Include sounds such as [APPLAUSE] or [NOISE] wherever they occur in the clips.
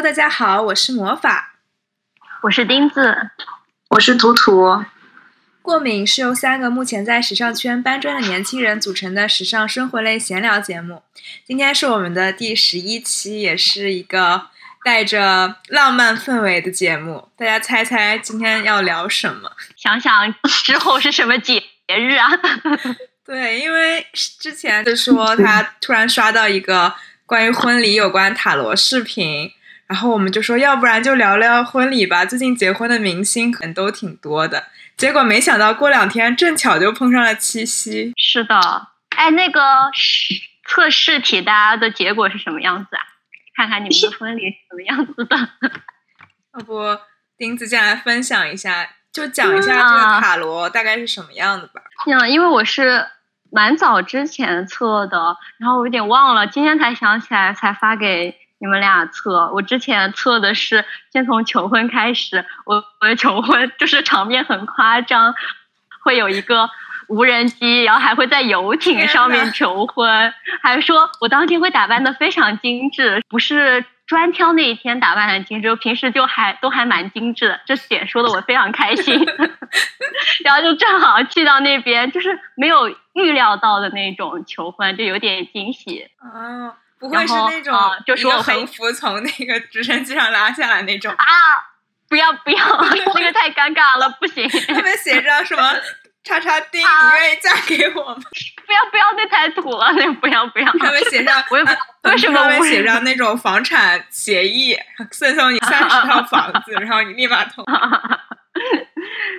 Hello，大家好，我是魔法，我是钉子，我是图图。过敏是由三个目前在时尚圈搬砖的年轻人组成的时尚生活类闲聊节目。今天是我们的第十一期，也是一个带着浪漫氛围的节目。大家猜猜今天要聊什么？想想之后是什么节日啊？[LAUGHS] 对，因为之前就说他突然刷到一个关于婚礼有关塔罗视频，然后我们就说要不然就聊聊婚礼吧。最近结婚的明星可能都挺多的。结果没想到，过两天正巧就碰上了七夕。是的，哎，那个测试题，大家的结果是什么样子啊？看看你们的婚礼是什么样子的。[LAUGHS] 要不钉子先来分享一下，就讲一下这个塔罗大概是什么样的吧。嗯，因为我是蛮早之前测的，然后我有点忘了，今天才想起来，才发给。你们俩测，我之前测的是先从求婚开始，我我的求婚就是场面很夸张，会有一个无人机，然后还会在游艇上面求婚，还说我当天会打扮的非常精致，不是专挑那一天打扮很精致，平时就还都还蛮精致的，这点说的我非常开心，[LAUGHS] 然后就正好去到那边，就是没有预料到的那种求婚，就有点惊喜。啊。不会是那种就说横幅从那个直升机上拉下来那种啊！不要不要，[LAUGHS] 那个太尴尬了，不行。上面写着什么 [LAUGHS] “叉叉丁”，你愿意嫁给我吗？不 [LAUGHS] 要不要，那太土了，那不要不要。上面写上，我也不为什么上面写上那种房产协议，赠送你三十套房子，然后你立马同意。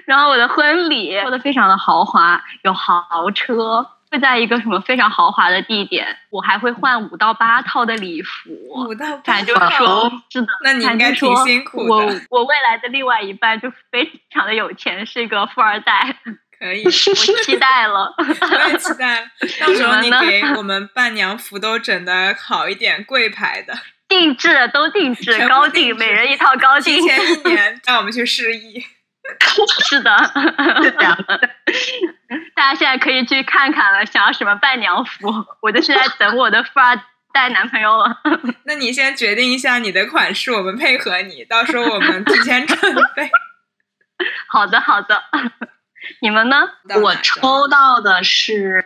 然后我的婚礼做的非常的豪华，有豪车。会在一个什么非常豪华的地点，我还会换五到八套的礼服。五到八套，就是说，是的。那你应该挺辛苦的。我我未来的另外一半就非常的有钱，是一个富二代。可以，我期 [LAUGHS] 待了，我也期待了。[LAUGHS] 到时候你给我们伴娘服都整的好一点，贵牌的，定制都定制，高定，每人一套高定。提前一年 [LAUGHS] 带我们去试衣。[LAUGHS] 是的，是这样的。[LAUGHS] 大家现在可以去看看了，想要什么伴娘服，我就是在等我的富二代男朋友了。[LAUGHS] 那你先决定一下你的款式，我们配合你，到时候我们提前准备。好的，好的。你们呢？我抽到的是。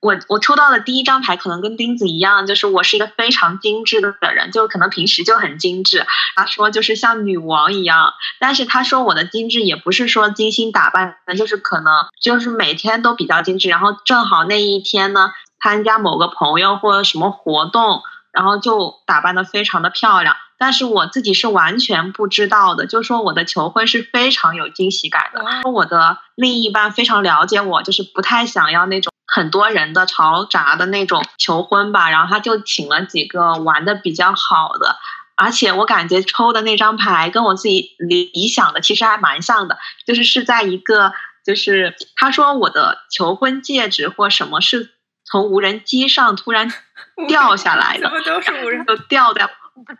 我我抽到的第一张牌可能跟钉子一样，就是我是一个非常精致的人，就可能平时就很精致。他说就是像女王一样，但是他说我的精致也不是说精心打扮的，就是可能就是每天都比较精致。然后正好那一天呢，参加某个朋友或者什么活动，然后就打扮的非常的漂亮。但是我自己是完全不知道的，就是说我的求婚是非常有惊喜感的。我的另一半非常了解我，就是不太想要那种。很多人的嘈杂的那种求婚吧，然后他就请了几个玩的比较好的，而且我感觉抽的那张牌跟我自己理理想的其实还蛮像的，就是是在一个就是他说我的求婚戒指或什么是从无人机上突然 [LAUGHS] 掉下来的，怎么都是无人都掉掉，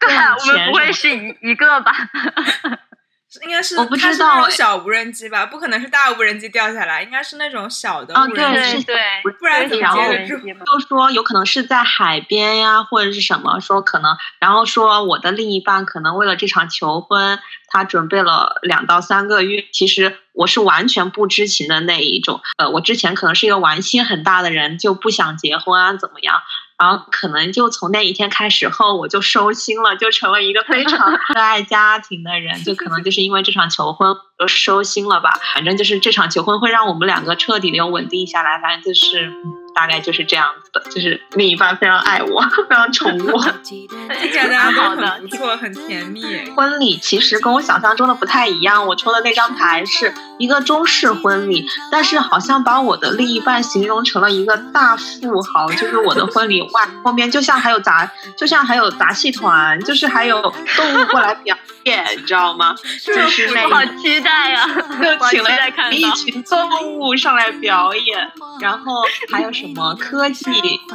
对啊，我们不会是一一个吧？应该是我不知道小无人机吧，不可能是大无人机掉下来，应该是那种小的无人机，对，不然怎么接得住？就说有可能是在海边呀，或者是什么，说可能，然后说我的另一半可能为了这场求婚，他准备了两到三个月。其实我是完全不知情的那一种，呃，我之前可能是一个玩心很大的人，就不想结婚啊，怎么样？然后可能就从那一天开始后，我就收心了，就成为一个非常 [LAUGHS] 热爱家庭的人。就可能就是因为这场求婚，就收心了吧。反正就是这场求婚会让我们两个彻底的稳定下来。反正就是。大概就是这样子的，就是另一半非常爱我，[LAUGHS] 非常宠我，[LAUGHS] 听起来好的，不错，很甜蜜。婚礼其实跟我想象中的不太一样，我抽的那张牌是一个中式婚礼，但是好像把我的另一半形容成了一个大富豪，就是我的婚礼外后面就像还有杂，就像还有杂戏团，就是还有动物过来表演，你知道吗？就是那好期待呀，又请了一群动物 [LAUGHS] 上来表演，然后还有。什么科技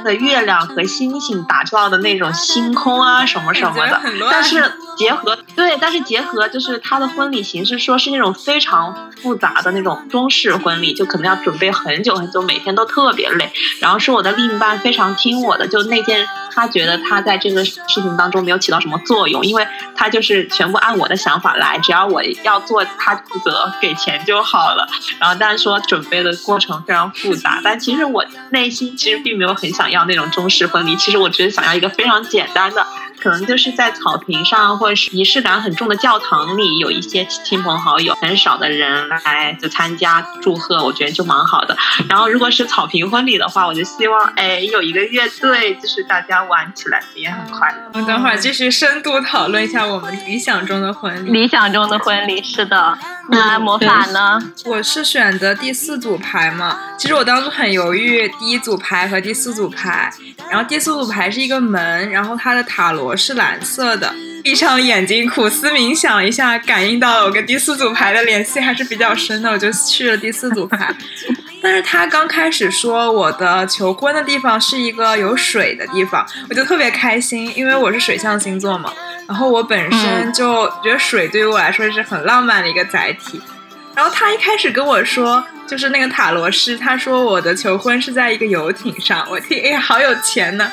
的月亮和星星打造的那种星空啊，什么什么的，但是结合对，但是结合就是他的婚礼形式，说是那种非常复杂的那种中式婚礼，就可能要准备很久很久，每天都特别累。然后是我的另一半非常听我的，就那件他觉得他在这个事情当中没有起到什么作用，因为他就是全部按我的想法来，只要我要做，他负责给钱就好了。然后但是说准备的过程非常复杂，但其实我内心其实并没有很想要那种中式婚礼，其实我只是想要一个非常简单的。可能就是在草坪上，或者是仪式感很重的教堂里，有一些亲朋好友，很少的人来就参加祝贺，我觉得就蛮好的。然后如果是草坪婚礼的话，我就希望哎有一个乐队，就是大家玩起来也很快乐。我们等会儿继续深度讨论一下我们理想中的婚礼。理想中的婚礼是的，那魔法呢？我是选择第四组牌嘛。其实我当初很犹豫，第一组牌和第四组牌。然后第四组牌是一个门，然后它的塔罗是蓝色的。闭上眼睛苦思冥想一下，感应到了我跟第四组牌的联系还是比较深的，我就去了第四组牌。但是他刚开始说我的求婚的地方是一个有水的地方，我就特别开心，因为我是水象星座嘛。然后我本身就觉得水对于我来说是很浪漫的一个载体。然后他一开始跟我说。就是那个塔罗师，他说我的求婚是在一个游艇上，我听，哎呀，好有钱呢。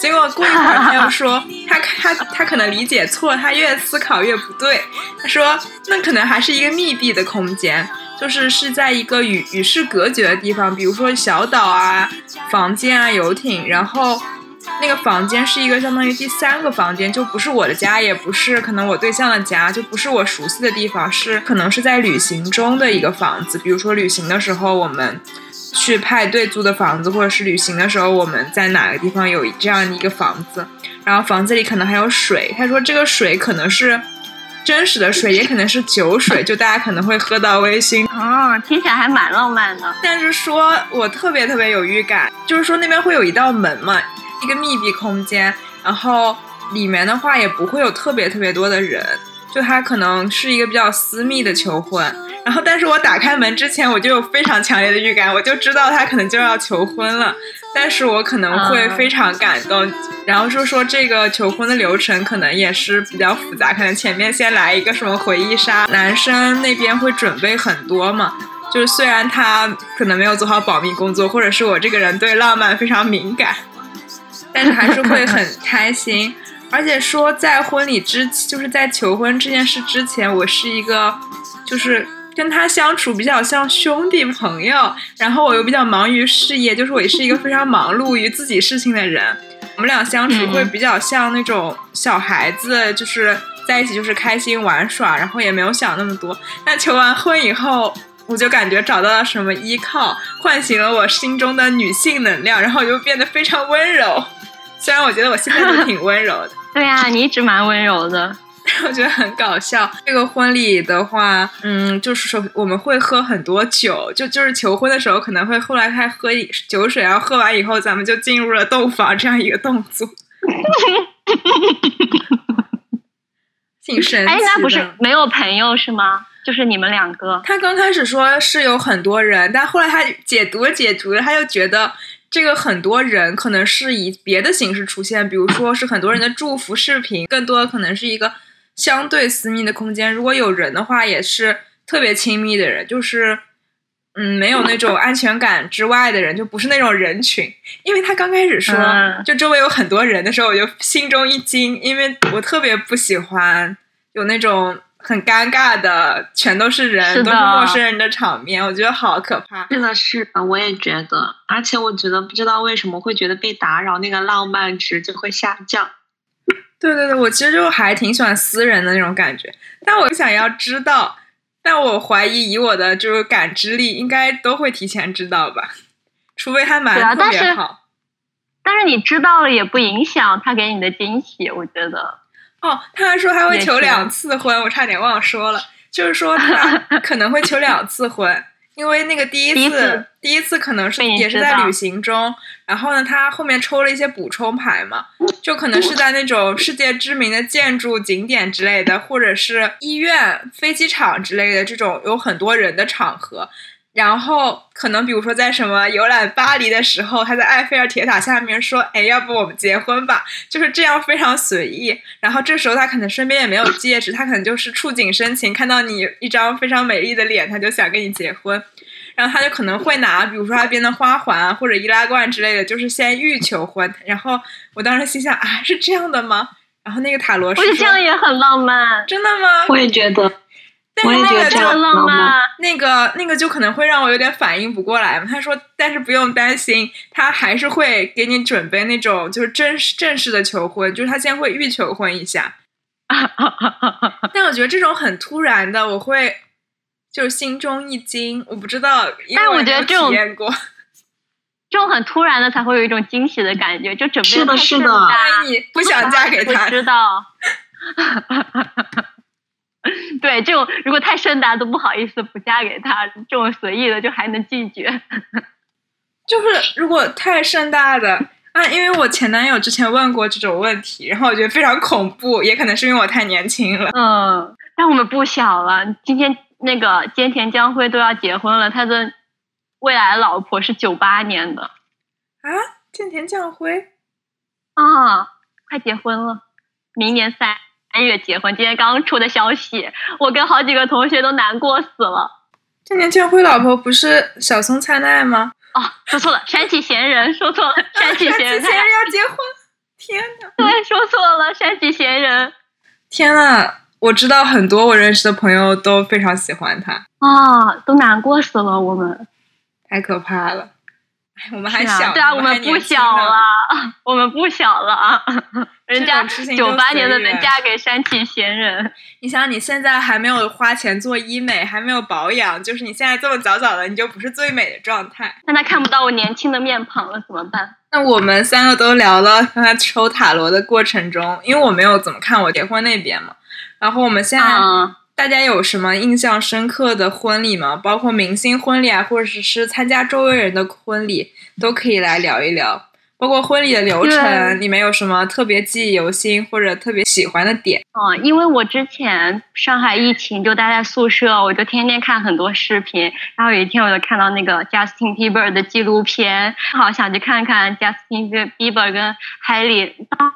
结果过一会儿他又说，他他他可能理解错，他越思考越不对。他说那可能还是一个密闭的空间，就是是在一个与与世隔绝的地方，比如说小岛啊、房间啊、游艇，然后。那个房间是一个相当于第三个房间，就不是我的家，也不是可能我对象的家，就不是我熟悉的地方，是可能是在旅行中的一个房子。比如说旅行的时候，我们去派对租的房子，或者是旅行的时候我们在哪个地方有这样的一个房子，然后房子里可能还有水。他说这个水可能是真实的水，也可能是酒水，就大家可能会喝到微醺。哦，听起来还蛮浪漫的。但是说我特别特别有预感，就是说那边会有一道门嘛。一个密闭空间，然后里面的话也不会有特别特别多的人，就他可能是一个比较私密的求婚。然后，但是我打开门之前，我就有非常强烈的预感，我就知道他可能就要求婚了。但是我可能会非常感动。然后就说这个求婚的流程可能也是比较复杂，可能前面先来一个什么回忆杀，男生那边会准备很多嘛。就是虽然他可能没有做好保密工作，或者是我这个人对浪漫非常敏感。但是还是会很 [LAUGHS] 开心，而且说在婚礼之，就是在求婚这件事之前，我是一个，就是跟他相处比较像兄弟朋友，然后我又比较忙于事业，就是我也是一个非常忙碌于自己事情的人，我们俩相处会比较像那种小孩子，就是在一起就是开心玩耍，然后也没有想那么多。但求完婚以后。我就感觉找到了什么依靠，唤醒了我心中的女性能量，然后又变得非常温柔。虽然我觉得我现在就挺温柔的。对呀，你一直蛮温柔的。[LAUGHS] 我觉得很搞笑。这个婚礼的话，嗯，就是说我们会喝很多酒，就就是求婚的时候可能会后来还喝酒水，然后喝完以后咱们就进入了洞房这样一个动作。[LAUGHS] 挺神奇。哎，那不是没有朋友是吗？就是你们两个，他刚开始说是有很多人，但后来他解读了解读了，他又觉得这个很多人可能是以别的形式出现，比如说是很多人的祝福视频，更多的可能是一个相对私密的空间。如果有人的话，也是特别亲密的人，就是嗯，没有那种安全感之外的人，就不是那种人群。因为他刚开始说就周围有很多人的时候，我就心中一惊，因为我特别不喜欢有那种。很尴尬的，全都是人，都是陌生人的场面，我觉得好可怕。是的，是的，我也觉得，而且我觉得不知道为什么会觉得被打扰，那个浪漫值就会下降。[LAUGHS] 对对对，我其实就还挺喜欢私人的那种感觉，但我想要知道，但我怀疑以我的就是感知力，应该都会提前知道吧，除非他蛮特别好。但是你知道了也不影响他给你的惊喜，我觉得。哦，他还说他会求两次婚，我差点忘了说了，就是说他 [LAUGHS] 可能会求两次婚，因为那个第一次，第一次可能是也是在旅行中，然后呢，他后面抽了一些补充牌嘛，就可能是在那种世界知名的建筑景点之类的，或者是医院、飞机场之类的这种有很多人的场合，然后可能比如说在什么游览巴黎的时候，他在埃菲尔铁塔下面说：“哎，要不我们结婚吧？”就是这样非常随意。然后这时候他可能身边也没有戒指，他可能就是触景生情，看到你一张非常美丽的脸，他就想跟你结婚。然后他就可能会拿，比如说他编的花环啊，或者易拉罐之类的，就是先欲求婚。然后我当时心想：“啊，是这样的吗？”然后那个塔罗，我觉得这样也很浪漫。真的吗？我也觉得。但是那个就浪漫，那个那个就可能会让我有点反应不过来嘛。他说，但是不用担心，他还是会给你准备那种就是正式正式的求婚，就是他先会预求婚一下。[LAUGHS] 但我觉得这种很突然的，我会就是心中一惊，我不知道，但我觉得这种体验过，[LAUGHS] 这种很突然的才会有一种惊喜的感觉，就准备是的，是的，你不想嫁给他，[LAUGHS] 知道。[LAUGHS] 对，这种如果太盛大都不好意思不嫁给他，这种随意的就还能拒绝。[LAUGHS] 就是如果太盛大的啊，因为我前男友之前问过这种问题，然后我觉得非常恐怖，也可能是因为我太年轻了。嗯，但我们不小了，今天那个菅田将晖都要结婚了，他的未来老婆是九八年的啊，菅田将晖啊，快结婚了，明年三。三月结婚，今天刚出的消息，我跟好几个同学都难过死了。这年将晖老婆不是小松菜奈吗？哦，说错了，山崎贤人，说错了，山崎贤人要结婚，天哪！对，说错了，山崎贤人。天呐，我知道很多我认识的朋友都非常喜欢他啊，都难过死了，我们太可怕了。[LAUGHS] 我们还小，对啊，我们不小了，[LAUGHS] 我们不小了啊！[LAUGHS] 人家九八年的能嫁给山崎贤人，你想你现在还没有花钱做医美，还没有保养，就是你现在这么早早的，你就不是最美的状态。那他看不到我年轻的面庞了，怎么办？那我们三个都聊了刚才抽塔罗的过程中，因为我没有怎么看我结婚那边嘛，然后我们现在。大家有什么印象深刻的婚礼吗？包括明星婚礼啊，或者是参加周围人的婚礼，都可以来聊一聊。包括婚礼的流程，你们有什么特别记忆犹新或者特别喜欢的点？嗯，因为我之前上海疫情就待在宿舍，我就天天看很多视频。然后有一天我就看到那个 Justin Bieber 的纪录片，好想去看看 Justin Bieber 跟 Haley。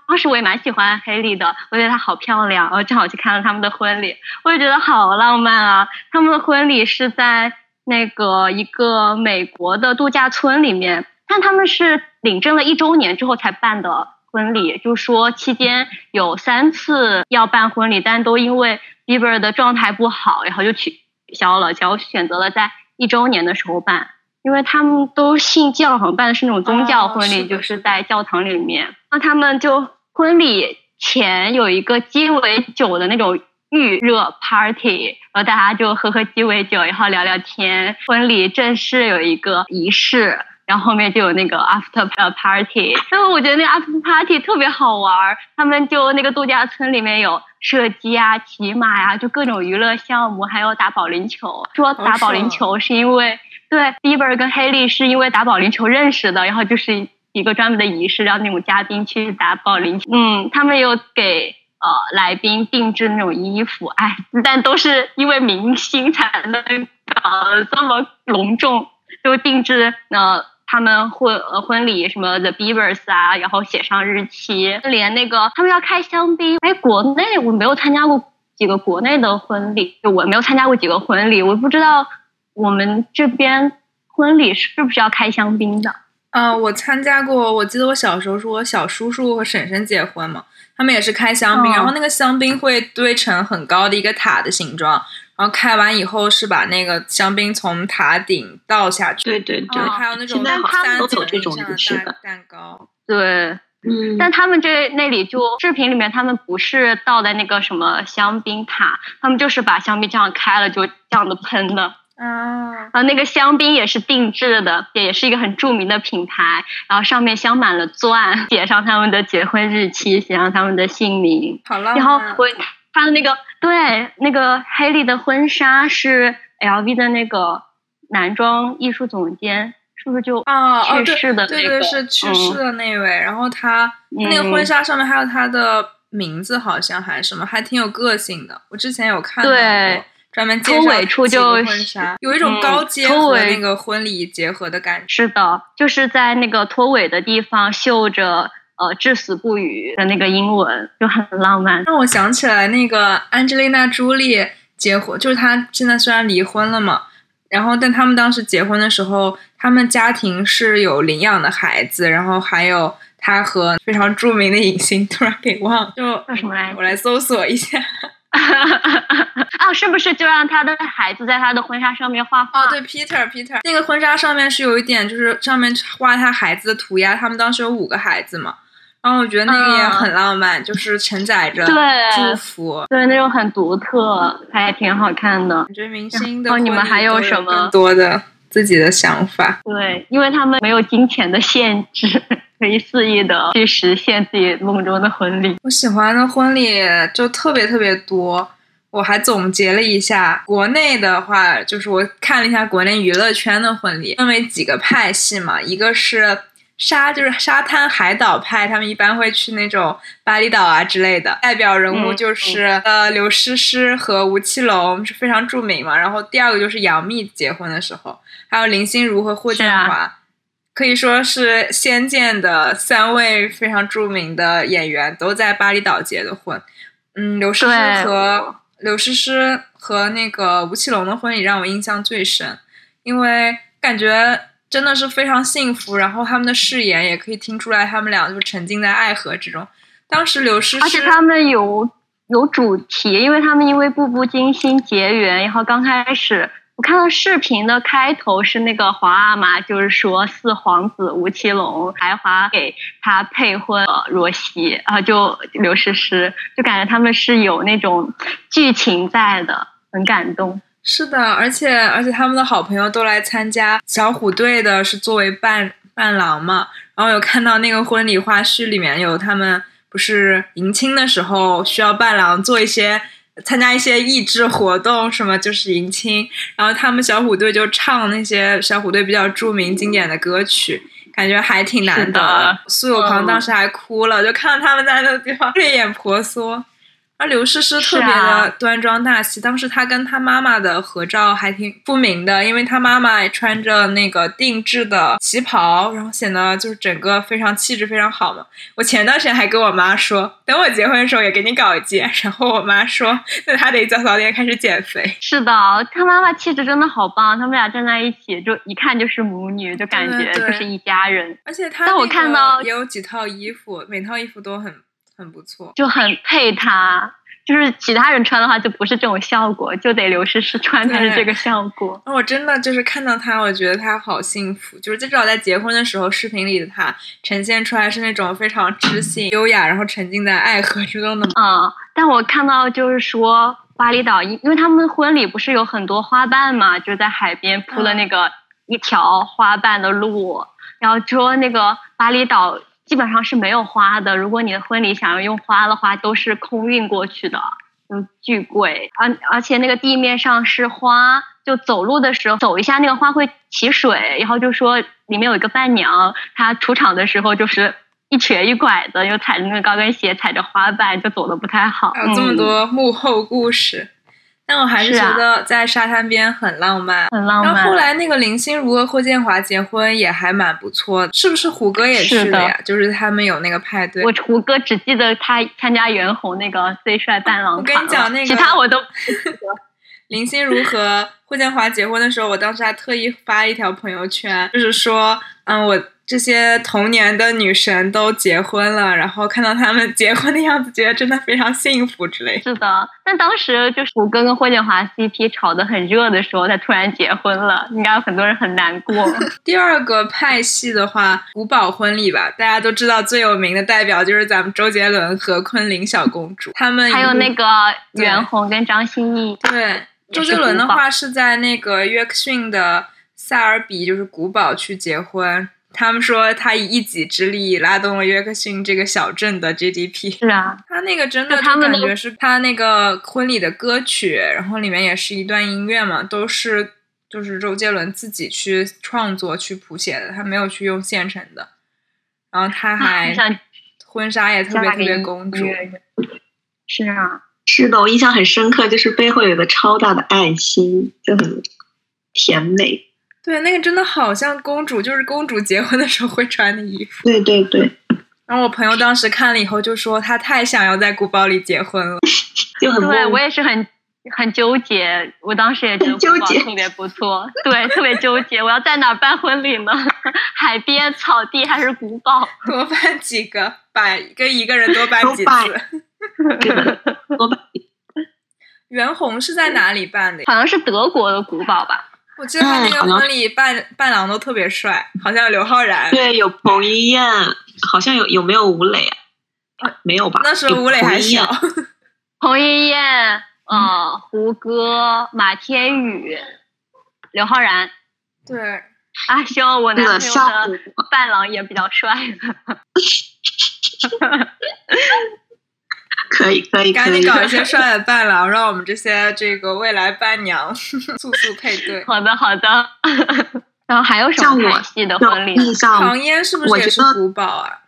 当时我也蛮喜欢 Haley 的，我觉得她好漂亮，我正好去看了他们的婚礼，我就觉得好浪漫啊！他们的婚礼是在那个一个美国的度假村里面。但他们是领证了一周年之后才办的婚礼，就说期间有三次要办婚礼，但都因为 Bieber 的状态不好，然后就取消了，然后选择了在一周年的时候办，因为他们都信教，好像办的是那种宗教婚礼，就是在教堂里面。那他们就婚礼前有一个鸡尾酒的那种预热 party，然后大家就喝喝鸡尾酒，然后聊聊天。婚礼正式有一个仪式。然后后面就有那个 after party，然后我觉得那个 after party 特别好玩他们就那个度假村里面有射击啊、骑马呀，就各种娱乐项目，还有打保龄球。说打保龄球是因为对 Bieber 跟 Haley 是因为打保龄球认识的，然后就是一个专门的仪式，让那种嘉宾去打保龄球。嗯，他们有给呃来宾定制那种衣服，哎，但都是因为明星才能搞得这么隆重，就定制呃。他们婚呃婚礼什么 The Beavers 啊，然后写上日期，连那个他们要开香槟。哎，国内我没有参加过几个国内的婚礼，就我没有参加过几个婚礼，我不知道我们这边婚礼是不是要开香槟的。嗯，我参加过，我记得我小时候是我小叔叔和婶婶结婚嘛，他们也是开香槟，然后那个香槟会堆成很高的一个塔的形状。然后开完以后是把那个香槟从塔顶倒下去，对对对，还有那种三层这种仪式的蛋糕，对，嗯，但他们这那里就视频里面他们不是倒在那个什么香槟塔，他们就是把香槟这样开了就这样的喷的，啊，然后，那个香槟也是定制的，也是一个很著名的品牌，然后上面镶满了钻，写上他们的结婚日期，写上他们的姓名，好浪漫，然后我。他的那个对那个黑莉的婚纱是 LV 的那个男装艺术总监，是不是就去世的那个？对对是去世的那位。然后他那个婚纱上面还有他的名字，好像还是什么，还挺有个性的。我之前有看到过专门介绍头尾处就婚纱，有一种嗯高阶和那个婚礼结合的感觉。是的，就是在那个拖尾的地方绣着呃至死不渝的那个英文，就很浪漫。让我想起来那个 Angelina Jolie 结婚，就是她现在虽然离婚了嘛，然后但他们当时结婚的时候，他们家庭是有领养的孩子，然后还有她和非常著名的影星，[LAUGHS] 突然给忘了，就叫什么来着我来搜索一下。[LAUGHS] 啊，是不是就让他的孩子在他的婚纱上面画画？哦，对，Peter Peter 那个婚纱上面是有一点，就是上面画他孩子的涂鸦，他们当时有五个孩子嘛，然后我觉得那个也嗯很浪漫，就是承载着对祝福。对，那种很独特，还挺好看的。感觉明星的哦你们还有什么更多的自己的想法？对，因为他们没有金钱的限制，[LAUGHS] 可以肆意的去实现自己梦中的婚礼。我喜欢的婚礼就特别特别多。我还总结了一下，国内的话，就是我看了一下国内娱乐圈的婚礼，分为几个派系嘛，一个是沙，就是沙滩海岛派，他们一般会去那种巴厘岛啊之类的，代表人物嗯就是、呃刘诗诗和吴奇隆是非常著名嘛，然后第二个就是杨幂结婚的时候，还有林心如和霍建华。可以说是《仙剑》的三位非常著名的演员都在巴厘岛结的婚。嗯，刘诗诗和刘诗诗和那个吴奇隆的婚礼让我印象最深，因为感觉真的是非常幸福，然后他们的誓言也可以听出来，他们俩就沉浸在爱河之中。当时刘诗诗，而且他们有有主题，因为他们因为《步步惊心》结缘，然后刚开始我看到视频的开头是那个皇阿玛，就是说四皇子吴奇隆、才华给他配婚呃罗西，然后就刘诗诗，就感觉他们是有那种剧情在的，很感动。是的，而且而且他们的好朋友都来参加小虎队的，是作为伴伴郎嘛。然后有看到那个婚礼花絮里面有他们不是迎亲的时候需要伴郎做一些参加一些益智活动，什么就是迎亲，然后他们小虎队就唱那些小虎队比较著名经典的歌曲。感觉还挺难得的苏有朋嗯当时还哭了，就看到他们在那个地方 [LAUGHS] 泪眼婆娑。而刘诗诗特别的端庄大气，当时她跟她妈妈的合照还挺出名的，因为她妈妈穿着那个定制的旗袍，然后显得就是整个非常气质非常好嘛。我前段时间还跟我妈说，等我结婚的时候也给你搞一件，然后我妈说，那她得早早点开始减肥。是的，她妈妈气质真的好棒，他们俩站在一起，就一看就是母女，就感觉就是一家人，而且她但我那个看到也有几套衣服，每套衣服都很很不错。就很配他。就是其他人穿的话，就不是这种效果，就得刘诗诗穿才是这个效果。那我真的就是看到她，我觉得她好幸福。就是至少在结婚的时候，视频里的她呈现出来是那种非常知性、优雅，然后沉浸在爱河之中的。嗯，但我看到就是说巴厘岛，因因为他们婚礼不是有很多花瓣嘛，就在海边铺了那个一条花瓣的路，然后说那个巴厘岛基本上是没有花的，如果你的婚礼想要用花的话，都是空运过去的，就巨贵。而而且那个地面上是花，就走路的时候走一下那个花会起水，然后就说里面有一个伴娘，她出场的时候就是。一瘸一拐的，又踩着那个高跟鞋，踩着花瓣，就走的不太好。还有这么多幕后故事，但我还是觉得在沙滩边很浪漫。很浪漫。然后后来那个林心如和霍建华结婚也还蛮不错的，是不是胡歌也去的了呀？就是他们有那个派对。我胡歌只记得他参加袁弘那个最帅伴郎我跟你讲那个其他我都 [LAUGHS] 林心如和霍建华结婚的时候，我当时还特意发一条朋友圈，就是说，嗯，我这些童年的女神都结婚了，然后看到他们结婚的样子，觉得真的非常幸福之类的。是的。但当时就是胡歌跟霍建华 CP 炒得很热的时候，他突然结婚了，应该有很多人很难过。[LAUGHS] 第二个派系的话，古堡婚礼吧，大家都知道最有名的代表就是咱们周杰伦和昆凌小公主，他们还有那个袁弘跟张歆艺，对。周杰伦的话是在那个约克逊的塞尔比，就是古堡去结婚。他们说他以一己之力拉动了约克逊这个小镇的 GDP。是啊，他那个真的就感觉是他那个婚礼的歌曲，然后里面也是一段音乐嘛，都是就是周杰伦自己去创作去谱写的，他没有去用现成的。然后他还婚纱也特别特别公主是啊，是的，我印象很深刻，就是背后有个超大的爱心，就很甜美。对，那个真的好像公主，就是公主结婚的时候会穿的衣服。对对对，然后我朋友当时看了以后就说，他太想要在古堡里结婚了。[LAUGHS] 就很对我也是很很纠结，我当时也觉得很纠结古堡特别不错，对，特别纠结，我要在哪儿办婚礼呢？[LAUGHS] 海边、草地还是古堡？多办几个，把跟一个人多办 [LAUGHS] 几次。多办袁弘是在哪里办的？好像是德国的古堡吧？我记得他那个婚礼伴伴郎都特别帅，好像有刘昊然。对，有彭于晏，好像有有没有吴磊啊？没有吧？那时候吴磊还小。[LAUGHS] 彭于晏，呃，胡歌、马天宇、刘昊然。对，啊，希望我男，朋友的伴郎也比较帅。[LAUGHS] 可以可以赶紧，搞一些帅的伴郎，让我们这些这个未来伴娘 [LAUGHS] 速速配对。[LAUGHS] 好的，好的。[LAUGHS] 然后还有什像我么看戏的婚礼呢？印象唐，嫣是不是也是古堡啊？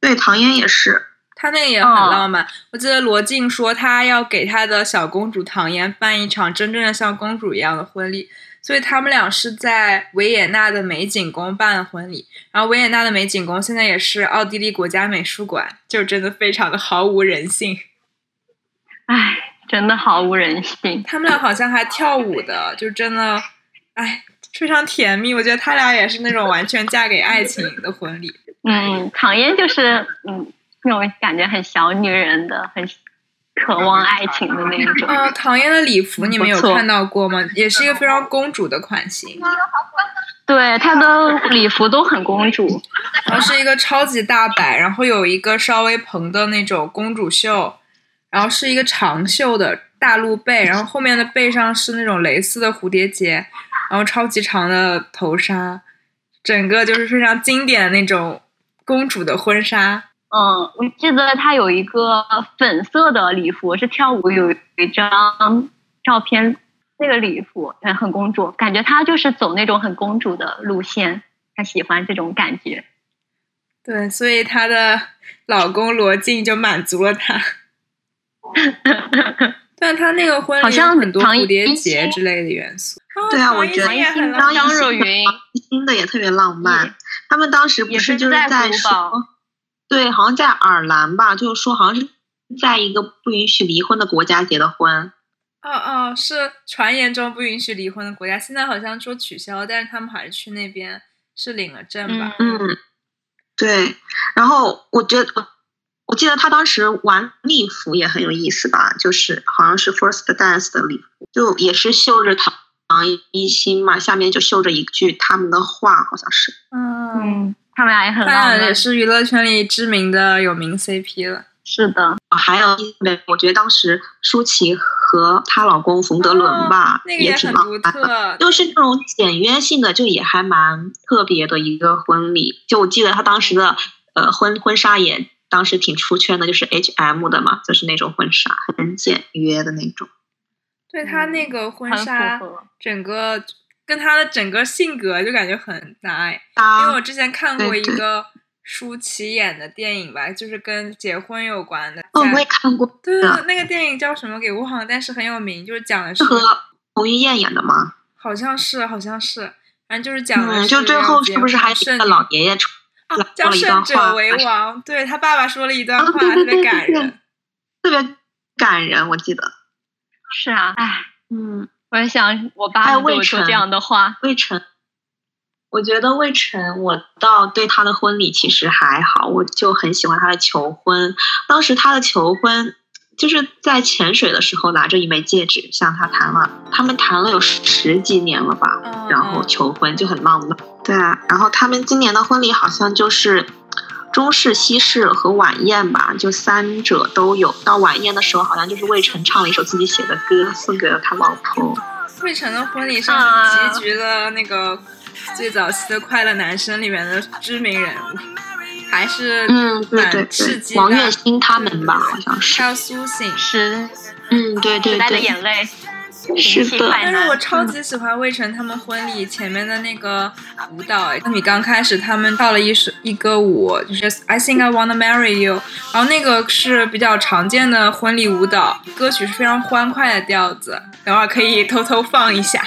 对唐嫣也是，他那个也很哦浪漫。我记得罗晋说他要给他的小公主唐嫣办一场真正的像公主一样的婚礼，所以他们俩是在维也纳的美景宫办的婚礼。然后维也纳的美景宫现在也是奥地利国家美术馆，就真的非常的毫无人性。唉，真的毫无人性。他们俩好像还跳舞的，就真的，哎，非常甜蜜。我觉得他俩也是那种完全嫁给爱情的婚礼。嗯，唐嫣就是嗯那种感觉很小女人的，很渴望爱情的那种。呃，唐嫣的礼服你们有看到过吗？也是一个非常公主的款型。对，她的礼服都很公主。然后是一个超级大摆，然后有一个稍微蓬的那种公主袖，然后是一个长袖的大露背，然后后面的背上是那种蕾丝的蝴蝶结，然后超级长的头纱，整个就是非常经典的那种公主的婚纱。嗯，我记得她有一个粉色的礼服，是跳舞有一张照片，那个礼服嗯很公主，感觉她就是走那种很公主的路线，她喜欢这种感觉。对，所以她的老公罗晋就满足了她。但她那个婚礼好像很多蝴蝶结之类的元素。哦对啊我觉得张若昀新的也特别浪漫。他们当时不是是就是在在古堡说，对，好像在爱尔兰吧，就是说好像是在一个不允许离婚的国家结的婚。哦哦，是传言中不允许离婚的国家，现在好像说取消，但是他们还是去那边是领了证吧？嗯嗯，对。然后我觉得，我记得他当时玩礼服也很有意思吧，就是好像是 First Dance 的礼服，就也是绣着唐唐艺昕嘛，下面就绣着一句他们的话，好像是。嗯，嗯，他们俩也很他浪漫。俩也是娱乐圈里知名的有名 CP 了。是的，还有一枚，我觉得当时舒淇和她老公冯德伦吧，哦那个也挺很独浪漫的。特。就是那种简约性的，就也还蛮特别的一个婚礼。就我记得他当时的呃婚婚纱也当时挺出圈的，就是 H M 的嘛，就是那种婚纱，很简约的那种。对他那个婚纱。整个跟他的整个性格就感觉很搭爱。因为我之前看过一个舒淇演的电影吧，就是跟结婚有关的。哦，我也看过，对的那个电影叫什么给忘了，但是很有名，就是讲的是是和彭于晏演的吗？好像是好像是，反正就是讲的嗯，是就最后是不是还剩个老爷爷出叫胜者，为王，对他爸爸说了一段话，特别感人。特别感人，我记得。是啊，唉，嗯，我也想我爸还有魏能对我说晨这样的话。魏晨，我觉得魏晨，我倒对他的婚礼其实还好，我就很喜欢他的求婚。当时他的求婚就是在潜水的时候拿着一枚戒指向他谈了，他们谈了有十几年了吧，嗯然后嗯求婚就很浪漫。对啊，然后他们今年的婚礼好像就是中式、西式和晚宴吧，就三者都有。到晚宴的时候，好像就是魏晨唱了一首自己写的歌，送给了他老婆。魏晨的婚礼上集聚了那个最早期的快乐男生里面的知名人物，还是嗯，对对蛮刺对激，的。王栎鑫他们吧，好像是。还有苏醒，是嗯，对对时代的对，眼泪，[LAUGHS] 是的。[LAUGHS] 但是我超级喜欢魏晨他们婚礼前面的那个舞蹈，哎，你刚开始他们跳了一首一歌舞，就是 I think I wanna marry you，然后那个是比较常见的婚礼舞蹈，歌曲是非常欢快的调子，等会儿可以偷偷放一下。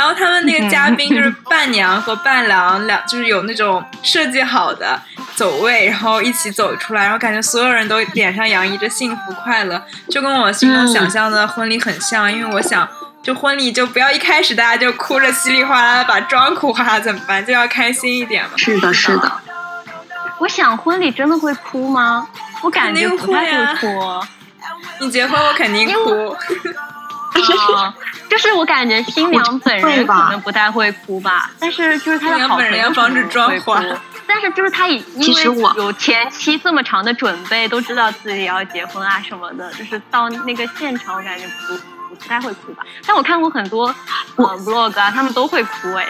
然后他们那个嘉宾就是伴娘和伴郎两，就是有那种设计好的走位，然后一起走出来，然后感觉所有人都脸上洋溢着幸福快乐，就跟我心中想象的婚礼很像。因为我想，就婚礼就不要一开始大家就哭着稀里哗啦的把妆哭花了怎么办？就要开心一点嘛。是的，是的。我想婚礼真的会哭吗？我感觉不太会哭。你结婚我肯定哭。[LAUGHS] 啊，[LAUGHS] 就是我感觉新娘本人可能不太会哭吧，但是就是她的好朋友防止妆花。但是就是她已因为有前期这么长的准备，都知道自己要结婚啊什么的，就是到那个现场，我感觉不不太会哭吧。但我看过很多呃 vlog 啊，他们都会哭哎，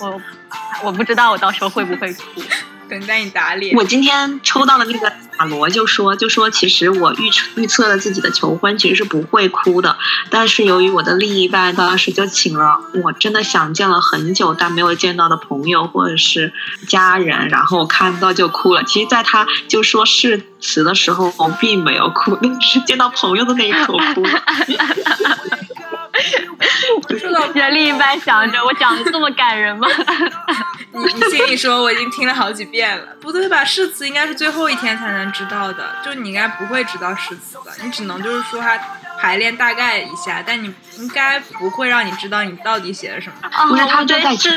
我我不知道我到时候会不会哭。等待你打脸。我今天抽到了那个塔罗就说，就说其实我预测预测了自己的求婚其实是不会哭的，但是由于我的另一半当时就请了我真的想见了很久但没有见到的朋友或者是家人，然后看到就哭了。其实，在他就说誓词的时候，我并没有哭，那是见到朋友的那一刻哭。你的另一半想着我讲的这么感人吗？[LAUGHS] 你你心里说我已经听了好几遍了，不对吧？誓词应该是最后一天才能知道的，就你应该不会知道誓词的，你只能就是说他排练大概一下，但你应该不会让你知道你到底写了什么。不是他就在写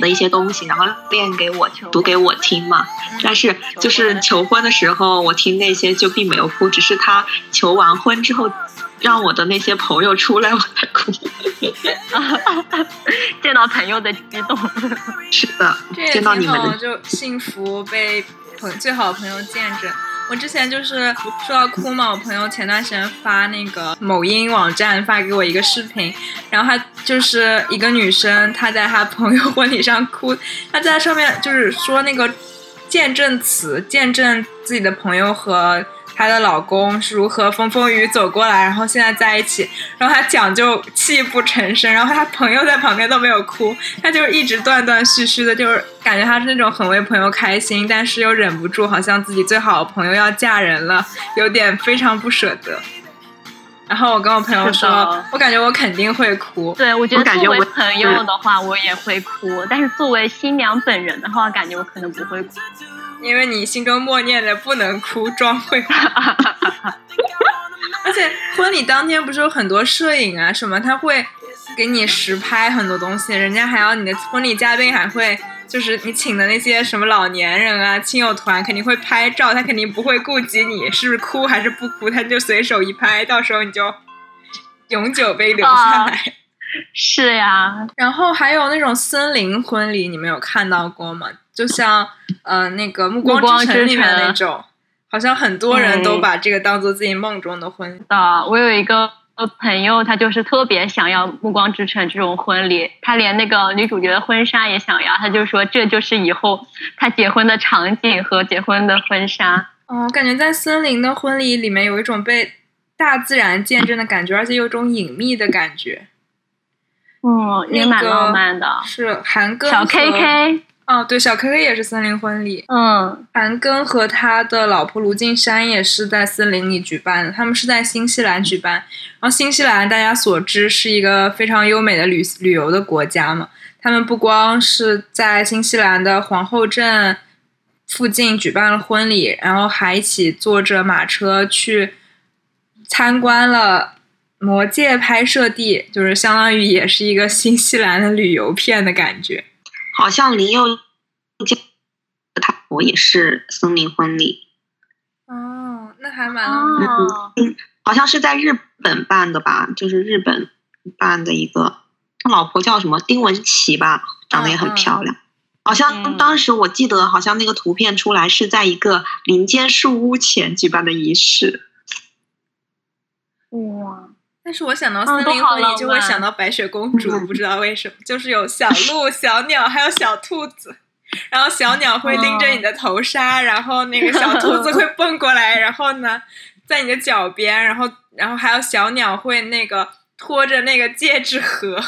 的一些东西，然后练给我读给我听嘛。但是就是求婚的时候，我听那些就并没有哭，只是他求完婚之后。[LAUGHS] 让我的那些朋友出来，我才哭。[LAUGHS] 见到朋友 [LAUGHS] 的激动，是的，见到你们的就幸福被朋最好的朋友见证。我之前就是说到哭嘛，我朋友前段时间发那个某音网站发给我一个视频，然后她就是一个女生，她在她朋友婚礼上哭，她在上面就是说那个见证词，见证自己的朋友和。她的老公是如何风风雨雨走过来，然后现在在一起，然后她讲就泣不成声，然后她朋友在旁边都没有哭，她就是一直断断续续的，就是感觉她是那种很为朋友开心，但是又忍不住，好像自己最好的朋友要嫁人了，有点非常不舍得。然后我跟我朋友说，我感觉我肯定会哭。对，我觉得作为朋友的话，我也会哭，但是作为新娘本人的话，感觉我可能不会哭。因为你心中默念着不能哭，妆会花。[LAUGHS] 而且婚礼当天不是有很多摄影啊什么，他会给你实拍很多东西，人家还要你的婚礼嘉宾还会，就是你请的那些什么老年人啊、亲友团肯定会拍照，他肯定不会顾及你是不是哭还是不哭，他就随手一拍，到时候你就永久被留下来。[LAUGHS] 是呀，然后还有那种森林婚礼，你们有看到过吗？就像呃那个《暮光之城》里面那种，好像很多人都把这个当做自己梦中的婚。的，我有一个朋友，他就是特别想要《暮光之城》这种婚礼，他连那个女主角的婚纱也想要，他就说这就是以后他结婚的场景和结婚的婚纱。哦，感觉在森林的婚礼里面有一种被大自然见证的感觉，而且有种隐秘的感觉。嗯，也蛮浪漫的。是韩庚小 K K。哦，对，小 K K 也是森林婚礼。嗯，韩庚和他的老婆卢靖姗也是在森林里举办的，他们是在新西兰举办。然后新西兰大家所知是一个非常优美的旅旅游的国家嘛，他们不光是在新西兰的皇后镇附近举办了婚礼，然后还一起坐着马车去参观了魔界拍摄地，就是相当于也是一个新西兰的旅游片的感觉。好像林宥嘉他我也是森林婚礼哦，那还蛮嗯，好像是在日本办的吧，就是日本办的一个，他老婆叫什么丁文琪吧，长得也很漂亮。好像当时我记得，好像那个图片出来是在一个林间树屋前举办的仪式。哇。但是我想到森林婚礼，就会想到白雪公主，不知道为什么，就是有小鹿、小鸟，还有小兔子，然后小鸟会拎着你的头纱，然后那个小兔子会蹦过来，然后呢，在你的脚边，然后然后还有小鸟会那个拖着那个戒指盒，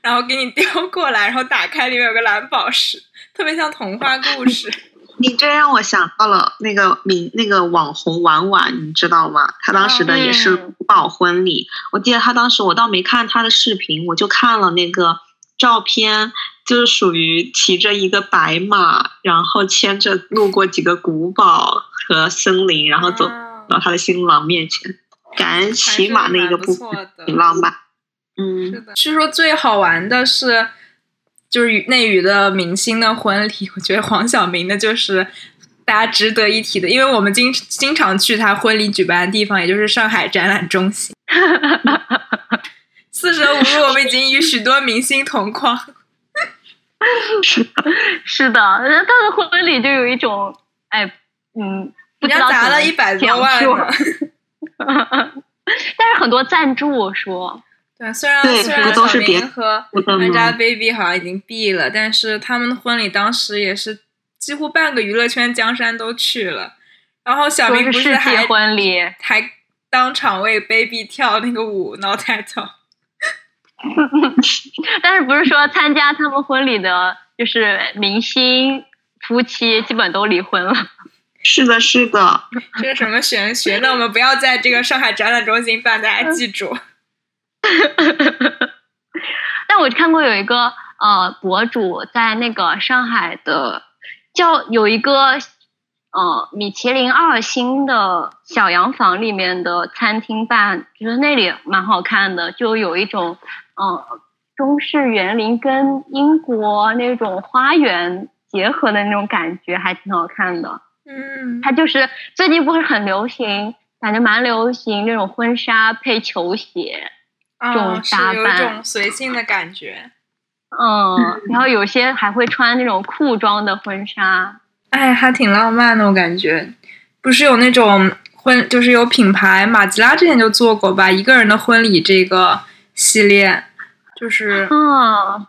然后给你叼过来，然后打开里面有个蓝宝石，特别像童话故事。你这让我想到了那个名那个网红婉婉，你知道吗？她当时的也是古堡婚礼。我记得她当时，我倒没看她的视频，我就看了那个照片，就是属于骑着一个白马，然后牵着路过几个古堡和森林，然后走到她的新郎面前，感恩骑马那个部分挺浪漫。嗯，是的。据说最好玩的是。就是内娱的明星的婚礼，我觉得黄晓明的就是大家值得一提的，因为我们经经常去他婚礼举办的地方，也就是上海展览中心。[LAUGHS] 四舍五入，我们已经与许多明星同框。[LAUGHS] 是 [LAUGHS] 是的，那他的婚礼就有一种，哎，嗯，人家砸了一百多万但是很多赞助说。对，虽然虽然小明和 Angelababy 好像已经闭了，但是他们的婚礼当时也是几乎半个娱乐圈江山都去了。然后小明不是还婚礼还当场为 Baby 跳那个舞，No title。[LAUGHS] 但是不是说参加他们婚礼的，就是明星夫妻基本都离婚了？[LAUGHS] 是的，是的。[LAUGHS] 这是什么玄学？那我们不要在这个上海展览中心办，大家记住。[LAUGHS] 但我看过有一个呃博主在那个上海的叫有一个呃米其林二星的小洋房里面的餐厅办，就是那里蛮好看的，就有一种嗯中式园林跟英国那种花园结合的那种感觉，还挺好看的。嗯，它就是最近不是很流行，感觉蛮流行那种婚纱配球鞋。这种打扮，有种随性的感觉。嗯，然后有些还会穿那种裤装的婚纱，哎，还挺浪漫的。我感觉，不是有那种婚，就是有品牌马吉拉之前就做过吧，一个人的婚礼这个系列，就是嗯，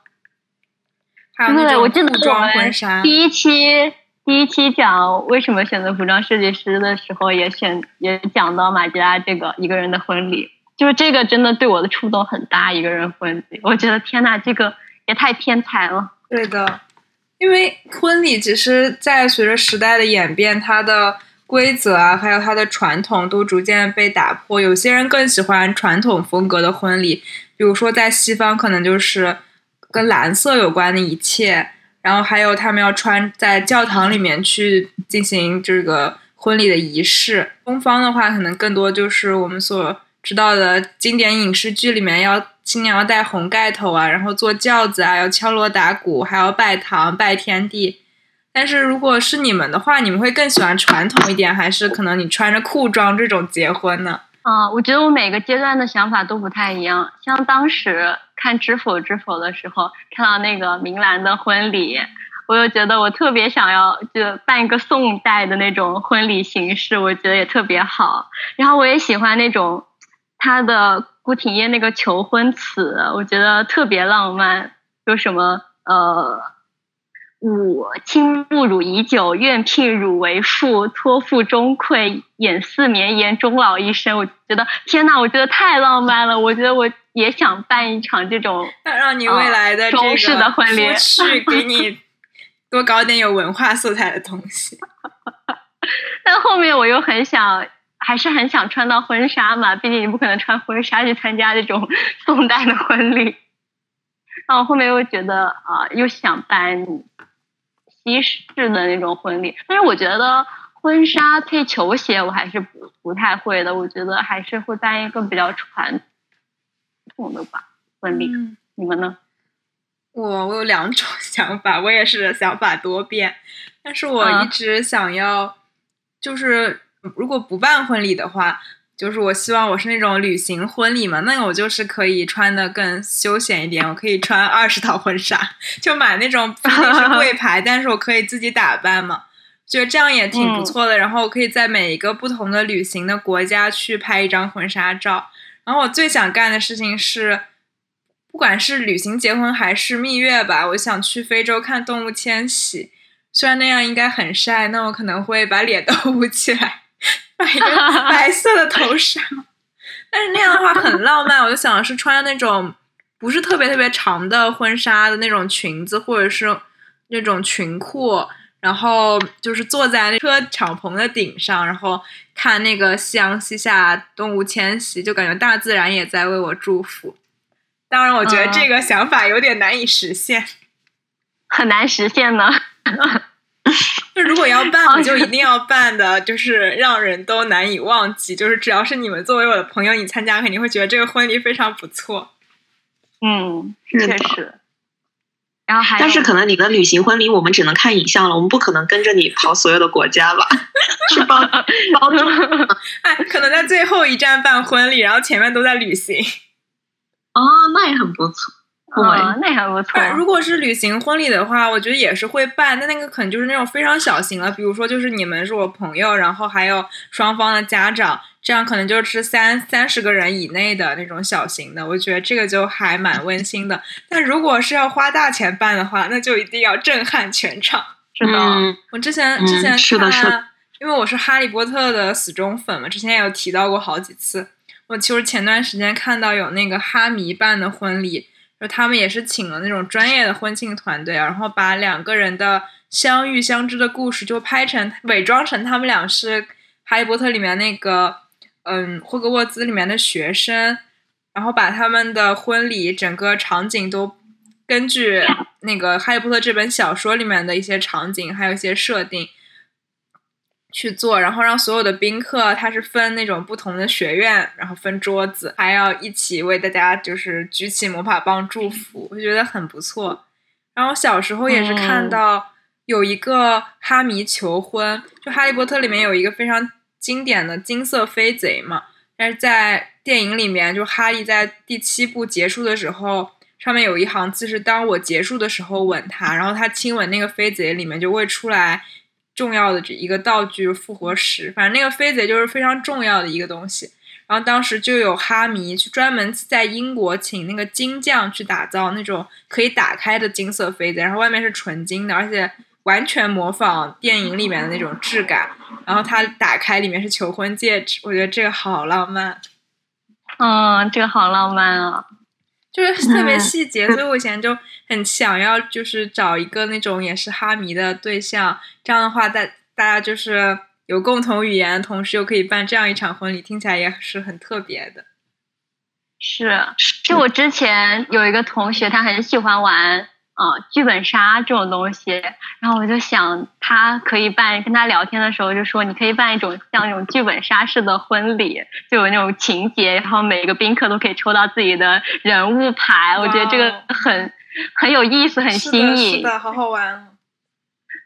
还有那种裤装婚纱。第一期第一期讲为什么选择服装设计师的时候，也选也讲到马吉拉这个一个人的婚礼。就是这个真的对我的触动很大，一个人婚礼，我觉得天呐，这个也太天才了。对的，因为婚礼其实，在随着时代的演变，它的规则啊，还有它的传统都逐渐被打破。有些人更喜欢传统风格的婚礼，比如说在西方，可能就是跟蓝色有关的一切，然后还有他们要穿在教堂里面去进行这个婚礼的仪式。东方的话，可能更多就是我们所。知道的经典影视剧里面，要新娘要戴红盖头啊，然后坐轿子啊，要敲锣打鼓，还要拜堂拜天地。但是如果是你们的话，你们会更喜欢传统一点，还是可能你穿着裤装这种结婚呢？啊，我觉得我每个阶段的想法都不太一样。像当时看《知否知否》的时候，看到那个明兰的婚礼，我就觉得我特别想要就办一个宋代的那种婚礼形式，我觉得也特别好。然后我也喜欢那种。他的顾廷烨那个求婚词，我觉得特别浪漫，说什么呃，吾亲慕汝已久，愿聘汝为妇，托付终馈，眼似绵延，终老一生。我觉得天呐，我觉得太浪漫了，我觉得我也想办一场这种，让你未来的中式的婚礼去 [LAUGHS] 给你多搞点有文化色彩的东西。[LAUGHS] 但后面我又很想。还是很想穿到婚纱嘛，毕竟你不可能穿婚纱去参加这种 [LAUGHS] 宋代的婚礼。然后后面又觉得啊，又想办西式的那种婚礼，但是我觉得婚纱配球鞋我还是不不太会的，我觉得还是会办一个比较传统的吧婚礼。你们呢？我我有两种想法，我也是想法多变，但是我一直想要就是。如果不办婚礼的话，就是我希望我是那种旅行婚礼嘛，那我就是可以穿的更休闲一点，我可以穿二十套婚纱，就买那种不是贵 [LAUGHS] 牌，但是我可以自己打扮嘛，觉得这样也挺不错的。然后我可以在每一个不同的旅行的国家去拍一张婚纱照。然后我最想干的事情是，不管是旅行结婚还是蜜月吧，我想去非洲看动物迁徙。虽然那样应该很晒，那我可能会把脸 [LAUGHS] 都捂起来。白色的头纱，但是那样的话很浪漫，我就想是穿那种不是特别特别长的婚纱的那种裙子，或者是那种裙裤，然后就是坐在那车敞篷的顶上，然后看那个夕阳西下，动物迁徙，就感觉大自然也在为我祝福。当然，我觉得这个想法有点难以实现，很难实现呢。[LAUGHS] 就如果要办，我就一定要办的，就是让人都难以忘记。就是只要是你们作为我的朋友，你参加肯定会觉得这个婚礼非常不错。嗯，确实。然后还，但是可能你的旅行婚礼我们只能看影像了，我们不可能跟着你跑所有的国家吧？[LAUGHS] 去包 [LAUGHS] 包哎，可能在最后一站办婚礼，然后前面都在旅行。哦，那也很不错。哦，那还不错。如果是旅行婚礼的话，我觉得也是会办，但那个可能就是那种非常小型了，比如说就是你们是我朋友，然后还有双方的家长，这样可能就是三三十个人以内的那种小型的。我觉得这个就还蛮温馨的。但如果是要花大钱办的话，那就一定要震撼全场。[LAUGHS] 是的，我之前之前看，因为我是哈利波特的死忠粉嘛，之前也有提到过好几次。我其实前段时间看到有那个哈迷办的婚礼。就他们也是请了那种专业的婚庆团队，然后把两个人的相遇相知的故事就拍成伪装成他们俩是《哈利波特》里面那个嗯霍格沃兹里面的学生，然后把他们的婚礼整个场景都根据那个《哈利波特》这本小说里面的一些场景还有一些设定。去做，然后让所有的宾客，他是分那种不同的学院，然后分桌子，还要一起为大家就是举起魔法棒祝福，我觉得很不错。然后小时候也是看到有一个哈迷求婚，就《哈利波特》里面有一个非常经典的金色飞贼嘛，但是在电影里面，就哈利在第七部结束的时候，上面有一行字是“当我结束的时候吻他”，然后他亲吻那个飞贼，里面就会出来。重要的这一个道具复活石，反正那个飞贼就是非常重要的一个东西。然后当时就有哈迷去专门在英国请那个金匠去打造那种可以打开的金色飞贼，然后外面是纯金的，而且完全模仿电影里面的那种质感。然后它打开里面是求婚戒指，我觉得这个好浪漫。嗯，这个好浪漫啊。就是 [LAUGHS] 特别细节，所以我以前就很想要，就是找一个那种也是哈迷的对象，这样的话，大大家就是有共同语言，同时又可以办这样一场婚礼，听起来也是很特别的。是，就我之前有一个同学，他很喜欢玩。啊，剧本杀这种东西，然后我就想，他可以办，跟他聊天的时候就说，你可以办一种像那种剧本杀式的婚礼，就有那种情节，然后每个宾客都可以抽到自己的人物牌，我觉得这个很很有意思，很新颖，是的，好好玩。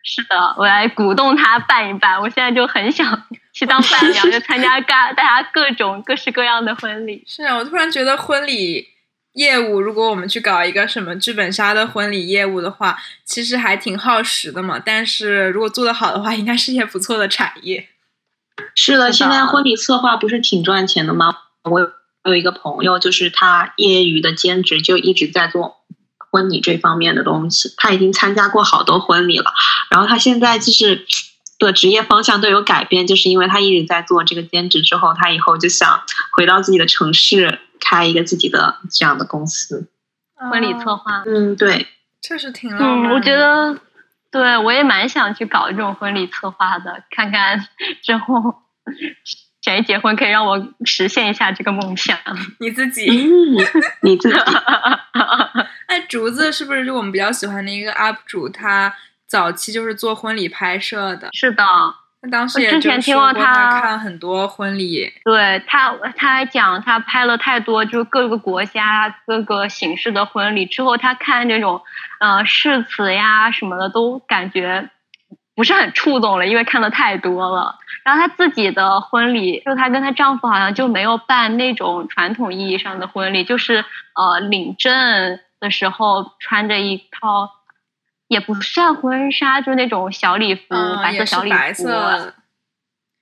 是的，我来鼓动他办一办，我现在就很想去当伴娘，[LAUGHS] 就参加各大家各种各式各样的婚礼。是啊，我突然觉得婚礼。业务，如果我们去搞一个什么剧本杀的婚礼业务的话，其实还挺耗时的嘛。但是如果做得好的话，应该是一些不错的产业。是的，现在婚礼策划不是挺赚钱的吗？我有有一个朋友，就是他业余的兼职就一直在做婚礼这方面的东西。他已经参加过好多婚礼了，然后他现在就是的职业方向都有改变，就是因为他一直在做这个兼职之后，他以后就想回到自己的城市。开一个自己的这样的公司，婚礼策划。嗯，对，确实挺浪漫。我觉得，对我也蛮想去搞这种婚礼策划的，看看之后 [LAUGHS] 谁结婚可以让我实现一下这个梦想。你自己，你自己。[LAUGHS] 哎，竹子是不是就我们比较喜欢的一个 UP 主？他早期就是做婚礼拍摄的。是的。当时之前听过他看很多婚礼，对他，他还讲他拍了太多，就是各个国家各个形式的婚礼之后，他看这种，呃，誓词呀什么的，都感觉不是很触动了，因为看的太多了。然后他自己的婚礼，就她跟她丈夫好像就没有办那种传统意义上的婚礼，就是呃领证的时候穿着一套。也不算婚纱，就那种小礼服，白色小礼服，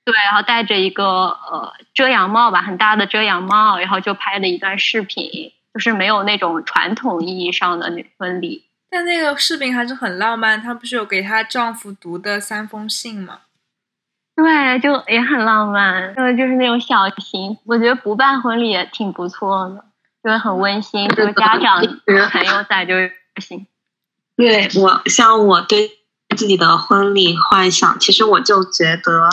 对，然后戴着一个呃遮阳帽吧，很大的遮阳帽，然后就拍了一段视频，就是没有那种传统意义上的那婚礼。但那个视频还是很浪漫，她不是有给她丈夫读的三封信吗？对，就也很浪漫，就就是那种小型，我觉得不办婚礼也挺不错的，就是很温馨，就是家长朋友在就行。对我，像我对自己的婚礼幻想，其实我就觉得，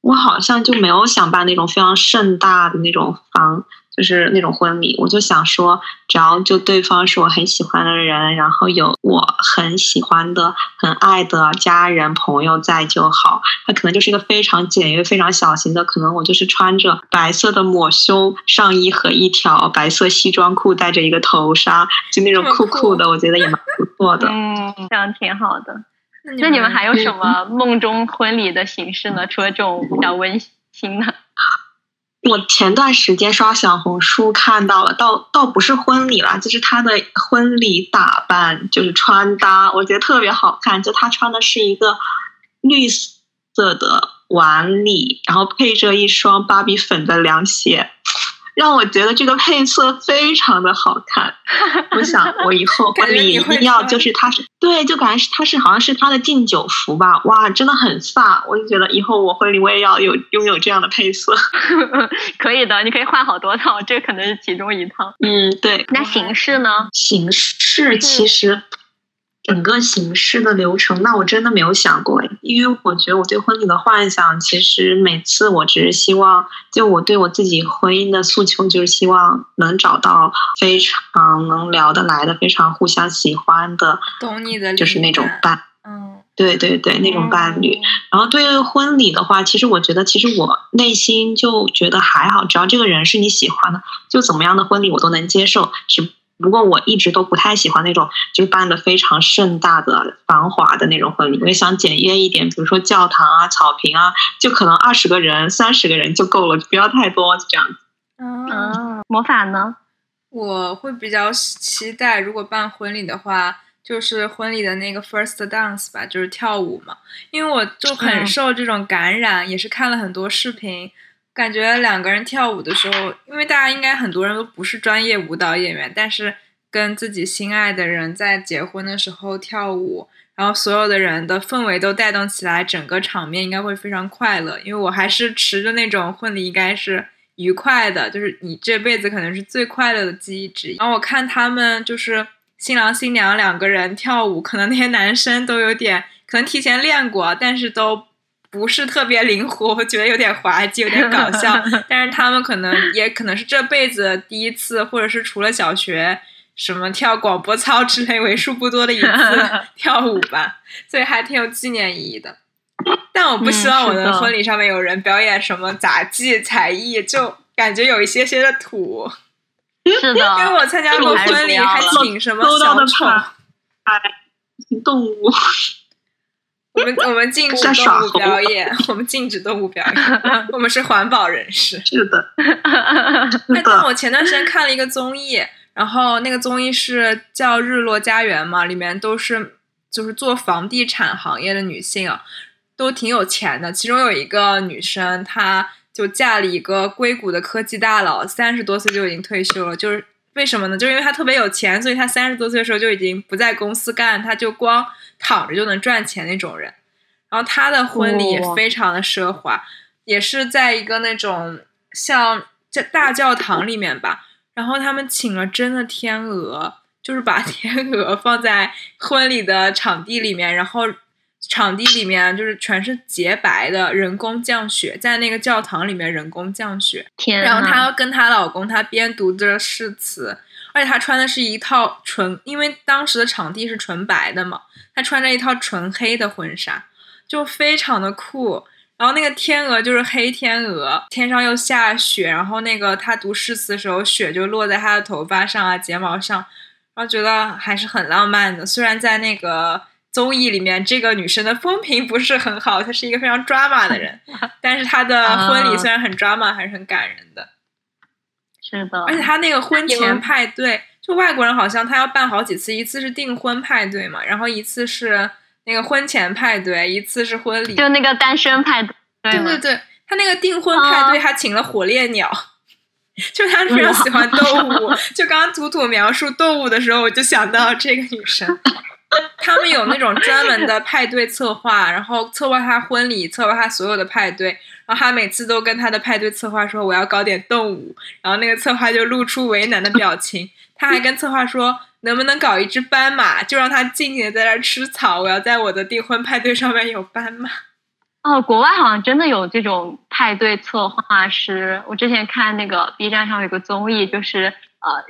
我好像就没有想办那种非常盛大的那种房。就是那种婚礼，我就想说，只要就对方是我很喜欢的人，然后有我很喜欢的、很爱的家人朋友在就好。他可能就是一个非常简约、非常小型的，可能我就是穿着白色的抹胸上衣和一条白色西装裤，戴着一个头纱，就那种酷酷的，我觉得也蛮不错的。嗯，这样挺好的。那你们还有什么梦中婚礼的形式呢？除了这种比较温馨的？我前段时间刷小红书看到了，倒倒不是婚礼啦，就是她的婚礼打扮，就是穿搭，我觉得特别好看。就她穿的是一个绿色的晚礼，然后配着一双芭比粉的凉鞋。让我觉得这个配色非常的好看，[LAUGHS] 我想我以后婚礼一定要就是它是对，就感觉是它是好像是它的敬酒服吧，哇，真的很飒，我就觉得以后我婚礼我也要有拥有这样的配色，[LAUGHS] 可以的，你可以换好多套，这可能是其中一套。嗯，对。那形式呢？形式其实。整个形式的流程，那我真的没有想过因为我觉得我对婚礼的幻想，其实每次我只是希望，就我对我自己婚姻的诉求，就是希望能找到非常能聊得来的、非常互相喜欢的，懂你的，就是那种伴。嗯，对对对，那种伴侣。然后对于婚礼的话，其实我觉得，其实我内心就觉得还好，只要这个人是你喜欢的，就怎么样的婚礼我都能接受。只不过我一直都不太喜欢那种就是办的非常盛大的繁华的那种婚礼，我也想简约一点，比如说教堂啊、草坪啊，就可能二十个人、三十个人就够了，不要太多这样子。嗯，魔法呢？我会比较期待，如果办婚礼的话，就是婚礼的那个 first dance 吧，就是跳舞嘛，因为我就很受这种感染，也是看了很多视频。感觉两个人跳舞的时候，因为大家应该很多人都不是专业舞蹈演员，但是跟自己心爱的人在结婚的时候跳舞，然后所有的人的氛围都带动起来，整个场面应该会非常快乐。因为我还是持着那种婚礼应该是愉快的，就是你这辈子可能是最快乐的记忆之一。然后我看他们就是新郎新娘两个人跳舞，可能那些男生都有点可能提前练过，但是都。不是特别灵活，[LAUGHS] 我觉得有点滑稽，有点搞笑。[LAUGHS] 但是他们可能也可能是这辈子第一次，或者是除了小学什么跳广播操之类为数不多的一次 [LAUGHS] 跳舞吧，所以还挺有纪念意义的。但我不希望我的婚礼上面有人表演什么杂技才艺，就感觉有一些些的土。是的，因为我参加过婚礼，还请什么小丑，哎，动物。我们我们禁止动物表演，我们禁止动物表演，[LAUGHS] 我们是环保人士。是的，但我前段时间看了一个综艺，然后那个综艺是叫《日落家园》嘛，里面都是就是做房地产行业的女性啊，都挺有钱的。其中有一个女生，她就嫁了一个硅谷的科技大佬，三十多岁就已经退休了。就是为什么呢？就是因为他特别有钱，所以他三十多岁的时候就已经不在公司干，他就光。躺着就能赚钱那种人，然后他的婚礼也非常的奢华，也是在一个那种像在大教堂里面吧。然后他们请了真的天鹅，就是把 [LAUGHS] 天鹅放在婚礼的场地里面，然后场地里面就是全是洁白的人工降雪，在那个教堂里面人工降雪。天，然后她跟她老公，她边读着誓词。而且她穿的是一套纯，因为当时的场地是纯白的嘛，她穿着一套纯黑的婚纱，就非常的酷。然后那个天鹅就是黑天鹅，天上又下雪，然后那个她读诗词的时候，雪就落在她的头发上啊、睫毛上，然后觉得还是很浪漫的。虽然在那个综艺里面，这个女生的风评不是很好，她是一个非常抓马的人，[LAUGHS] 但是她的婚礼虽然很抓马，还是很感人的。是的，而且他那个婚前派对，就外国人好像他要办好几次，一次是订婚派对嘛，然后一次是那个婚前派对，一次是婚礼，就那个单身派对。对对对，他那个订婚派对，还请了火烈鸟，就他非常喜欢动物。[LAUGHS] 就刚刚图图描述动物的时候，我就想到这个女生。[LAUGHS] 他们有那种专门的派对策划，[LAUGHS] 然后策划他婚礼，策划他所有的派对。然后他每次都跟他的派对策划说：“我要搞点动物。”然后那个策划就露出为难的表情。[LAUGHS] 他还跟策划说：“能不能搞一只斑马，就让他静静的在那儿吃草。我要在我的订婚派对上面有斑马。”哦，国外好像真的有这种派对策划师。我之前看那个 B 站上有个综艺，就是呃。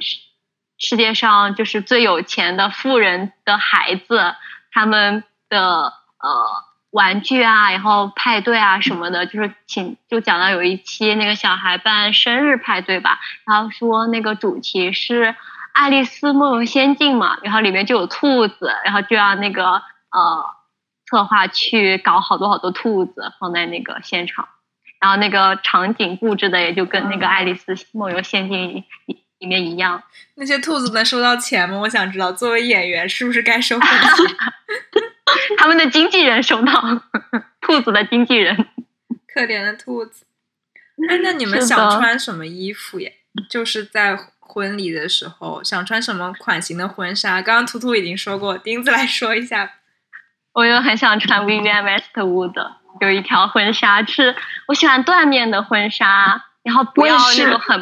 世界上就是最有钱的富人的孩子，他们的呃玩具啊，然后派对啊什么的，就是请就讲到有一期那个小孩办生日派对吧，然后说那个主题是《爱丽丝梦游仙境》嘛，然后里面就有兔子，然后就让那个呃策划去搞好多好多兔子放在那个现场，然后那个场景布置的也就跟那个《爱丽丝梦游仙境》里面一样，那些兔子能收到钱吗？我想知道，作为演员是不是该收钱？[LAUGHS] 他们的经纪人收到，兔子的经纪人，可怜的兔子。哎，那你们想穿什么衣服呀？就是在婚礼的时候，想穿什么款型的婚纱？刚刚图图已经说过，钉子来说一下。我又很想穿 Vivienne Westwood 有一条婚纱，是我喜欢缎面的婚纱。然后不要那种很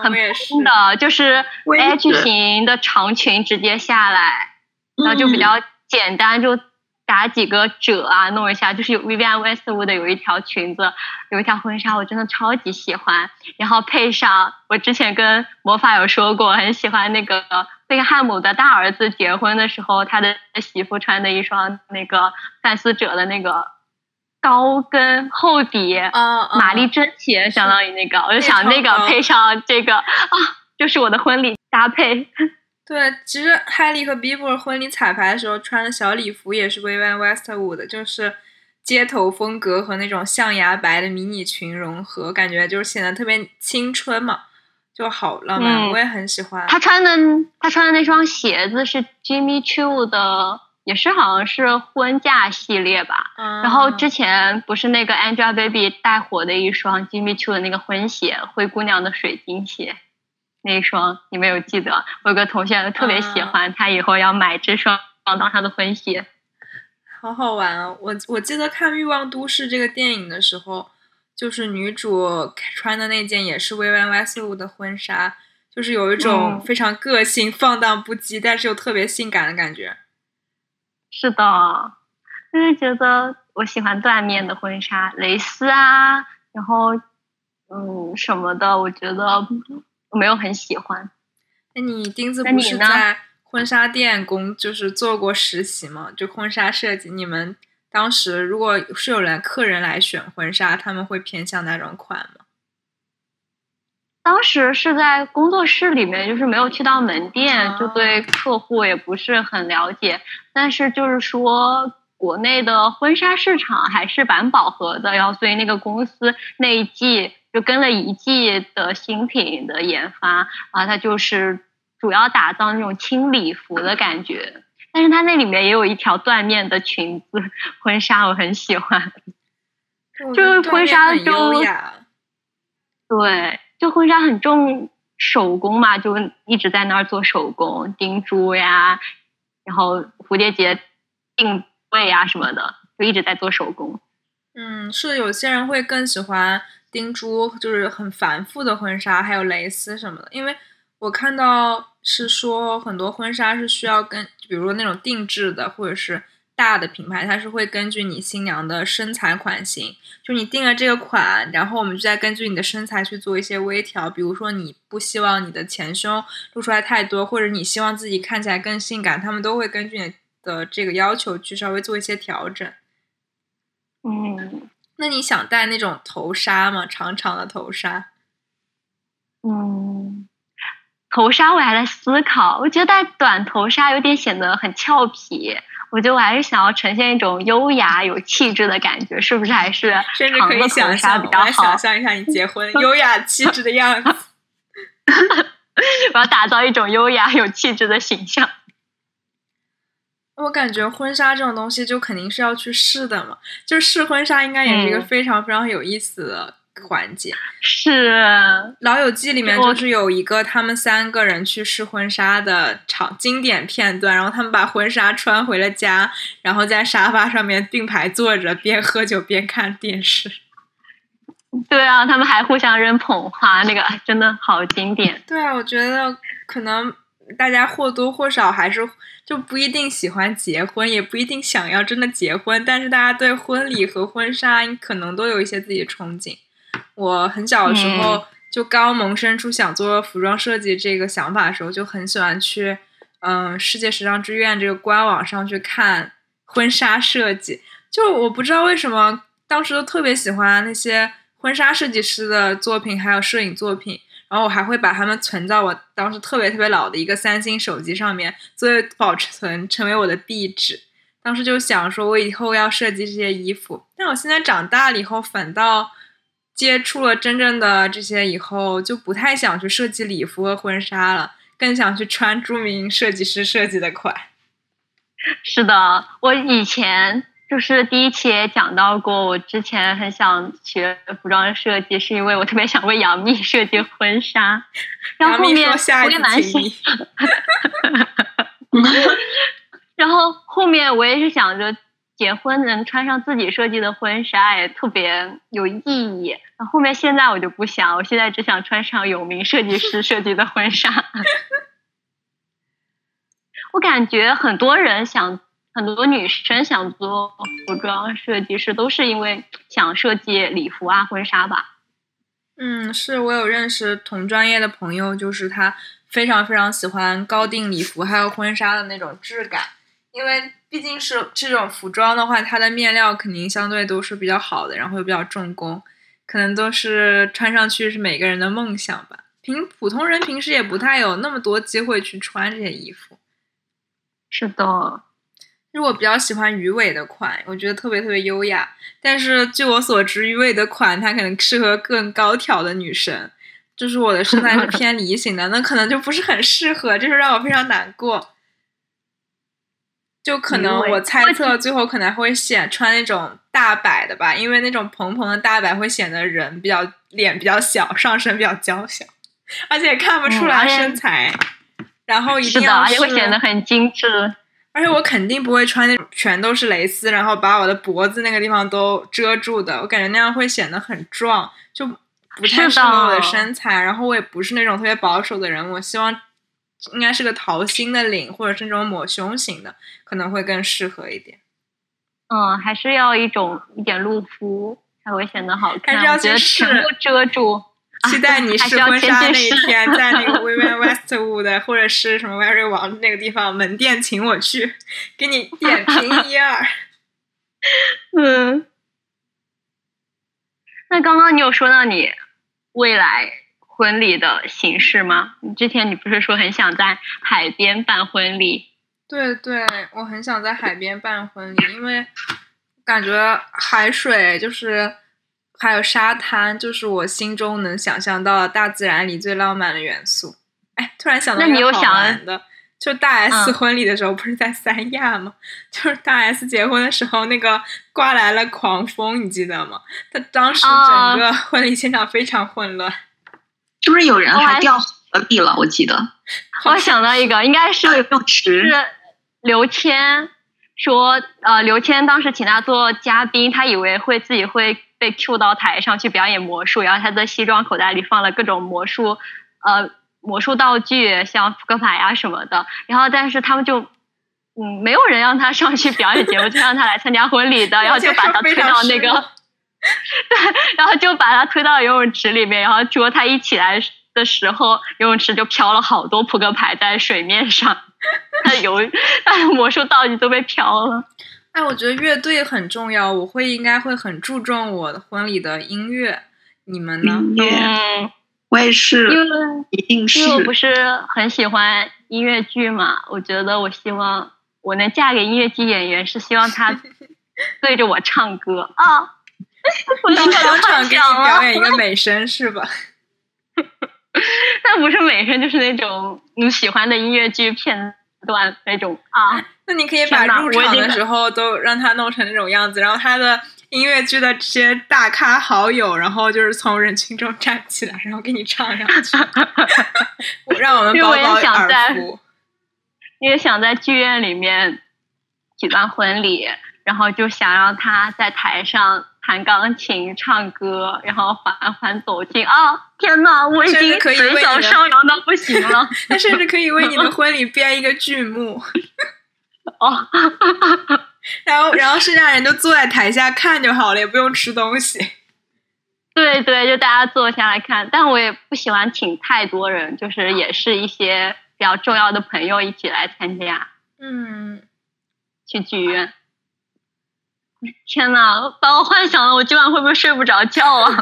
很蓬的，就是 H 型的长裙直接下来，然后就比较简单，就打几个褶啊，弄一下。就是有 Vivienne Westwood 的有一条裙子，有一条婚纱，我真的超级喜欢。然后配上我之前跟魔法有说过，很喜欢那个贝克汉姆的大儿子结婚的时候，他的媳妇穿的一双那个范思哲的那个。高跟厚底，玛丽珍鞋，相当于那个，我就想那个配上这个啊，就是我的婚礼搭配。对，其实海莉和 Bieber 婚礼彩排的时候穿的小礼服也是 Vivienne Westwood，就是街头风格和那种象牙白的迷你裙融合，感觉就是显得特别青春嘛，就好浪漫，我也很喜欢。他穿的他穿的那双鞋子是 Jimmy Choo 的。也是好像是婚嫁系列吧，然后之前不是那个 Angelababy 带火的一双 Jimmy Choo 的那个婚鞋，灰姑娘的水晶鞋，那一双你没有记得？我有个同学特别喜欢，他以后要买这双当他的婚鞋，好好玩啊！我我记得看《欲望都市》这个电影的时候，就是女主穿的那件也是 Vivienne Westwood 的婚纱，就是有一种非常个性、放荡不羁，但是又特别性感的感觉。是的，因为觉得我喜欢缎面的婚纱，蕾丝啊，然后嗯什么的，我觉得没有很喜欢。那你钉子不是在婚纱店工，就是做过实习吗？就婚纱设计，你们当时如果是有人客人来选婚纱，他们会偏向哪种款吗？当时是在工作室里面，就是没有去到门店，就对客户也不是很了解。但是就是说，国内的婚纱市场还是蛮饱和的，然后所以那个公司那一季就跟了一季的新品的研发啊，它就是主要打造那种轻礼服的感觉。但是它那里面也有一条缎面的裙子婚纱，我很喜欢，就是婚纱就对。就婚纱很重手工嘛，就一直在那儿做手工钉珠呀，然后蝴蝶结定位啊什么的，就一直在做手工。嗯，是有些人会更喜欢钉珠，就是很繁复的婚纱，还有蕾丝什么的。因为我看到是说很多婚纱是需要跟，比如说那种定制的，或者是。大的品牌，它是会根据你新娘的身材款型，就你定了这个款，然后我们就再根据你的身材去做一些微调。比如说，你不希望你的前胸露出来太多，或者你希望自己看起来更性感，他们都会根据你的这个要求去稍微做一些调整。嗯，那你想戴那种头纱吗？长长的头纱？嗯，头纱我还在思考，我觉得戴短头纱有点显得很俏皮。我觉得我还是想要呈现一种优雅、有气质的感觉，是不是还是甚至可以想象比较好？想象一下你结婚 [LAUGHS] 优雅气质的样子。[LAUGHS] 我要打造一种优雅、有气质的形象。我感觉婚纱这种东西就肯定是要去试的嘛，就是试婚纱应该也是一个非常非常有意思的环节。是《老友记》里面就是有一个他们三个人去试婚纱的场经典片段，然后他们把婚纱穿回了家，然后在沙发上面并排坐着，边喝酒边看电视。对啊，他们还互相扔捧花，那个哎真的好经典。对啊，我觉得可能大家或多或少还是就不一定喜欢结婚，也不一定想要真的结婚，但是大家对婚礼和婚纱可能都有一些自己的憧憬。我很小的时候、就刚萌生出想做服装设计这个想法的时候，就很喜欢去嗯世界时尚之愿这个官网上去看婚纱设计。就我不知道为什么当时都特别喜欢那些婚纱设计师的作品，还有摄影作品。然后我还会把它们存在我当时特别特别老的一个三星手机上面，作为保存，成为我的壁纸。当时就想说，我以后要设计这些衣服。但我现在长大了以后，反倒接触了真正的这些以后，就不太想去设计礼服和婚纱了，更想去穿著名设计师设计的款。[LAUGHS] 是的，我以前就是第一期也讲到过，我之前很想学服装设计，是因为我特别想为杨幂设计婚纱。然后后面说下一我也蛮想，次请你。然后后面我也是想着结婚能穿上自己设计的婚纱也特别有意义。然后后面现在我就不想，我现在只想穿上有名设计师设计的婚纱。[LAUGHS] 我感觉很多人想，很多女生想做服装设计师，都是因为想设计礼服啊、婚纱吧。嗯，是我有认识同专业的朋友，就是他非常非常喜欢高定礼服还有婚纱的那种质感，因为毕竟是这种服装的话，它的面料肯定相对都是比较好的，然后又比较重工，可能都是穿上去是每个人的梦想吧。平普通人平时也不太有那么多机会去穿这些衣服。是的，其实我比较喜欢鱼尾的款，我觉得特别特别优雅。但是据我所知，鱼尾的款它可能适合更高挑的女生，就是我的身材是偏 [LAUGHS] 梨形的，那可能就不是很适合，这就让我非常难过。就可能我猜测最后可能会显穿那种大摆的吧，因为那种蓬蓬的大摆会显得人比较脸比较小，上身比较娇小，而且看不出来身材。然后一定要而且会是显得很精致。而且我肯定不会穿那种全都是蕾丝，然后把我的脖子那个地方都遮住的。我感觉那样会显得很壮，就不太适合我的的身材。然后我也不是那种特别保守的人，我希望应该是个桃心的领，或者是那种抹胸型的，可能会更适合一点。嗯，还是要一种一点露肤才会显得好看。还是要我觉得去试全部遮住。期待你 [LAUGHS] 试婚纱那一天，[LAUGHS] 在那个 Vivienne Westwood 或者是什么 Very 王那个地方门店，请我去给你点评 [LAUGHS] 一二。嗯，那刚刚你有说到你未来婚礼的形式吗？你之前你不是说很想在海边办婚礼？对对，我很想在海边办婚礼，因为感觉海水就是还有沙滩，就是我心中能想象到的大自然里最浪漫的元素。哎，突然想到那一个好你有想玩的，就大 S 嗯婚礼的时候不是在三亚吗？就是大 S 结婚的时候，那个刮来了狂风，你记得吗？他当时啊整个婚礼现场非常混乱。是不是有人还还掉河里了？我记得 [LAUGHS] 我想到一个，应该是是刘谦说，呃，刘谦当时请他做嘉宾，他以为会自己会被 Q 到台上去表演魔术，然后他的西装口袋里放了各种魔术，呃，魔术道具，像扑克牌啊什么的。然后，但是他们就，嗯，没有人让他上去表演节目，就让他来参加婚礼的，[LAUGHS] 然后就把他推到那个，对，[LAUGHS] 然后就把他推到游泳池里面，然后说他一起来的时候，游泳池就飘了好多扑克牌在水面上，他游 [LAUGHS] 他的魔术道具都被飘了。哎，我觉得乐队很重要，我会应该会很注重我的婚礼的音乐。你们呢？音乐，嗯，我也是，因为一定是因为我不是很喜欢音乐剧嘛，我觉得我希望我能嫁给音乐剧演员，是希望他 [LAUGHS] 对着我唱歌啊。我当当场给你，表演一个美声是吧？[LAUGHS] 但不是美声，就是那种你喜欢的音乐剧片段那种啊。那你可以把入场的时候都让他弄成那种样子，然后他的音乐剧的这些大咖好友，然后就是从人群中站起来，然后给你唱两句，[LAUGHS] 我让我们包包想在耳福。因为想在剧院里面举办婚礼，然后就想让他在台上弹钢琴、唱歌，然后缓缓走进。啊，天呐，我已经可以为嘴角上扬到不行了。[LAUGHS] 他甚至可以为你的 [LAUGHS] 婚礼编一个剧目，哦，[LAUGHS] 然后然后剩下人都坐在台下看就好了，也不用吃东西。对对，就大家坐下来看。但我也不喜欢请太多人，就是也是一些比较重要的朋友一起来参加。嗯，去剧院。[LAUGHS] 天呐，把我幻想了我今晚会不会睡不着觉啊？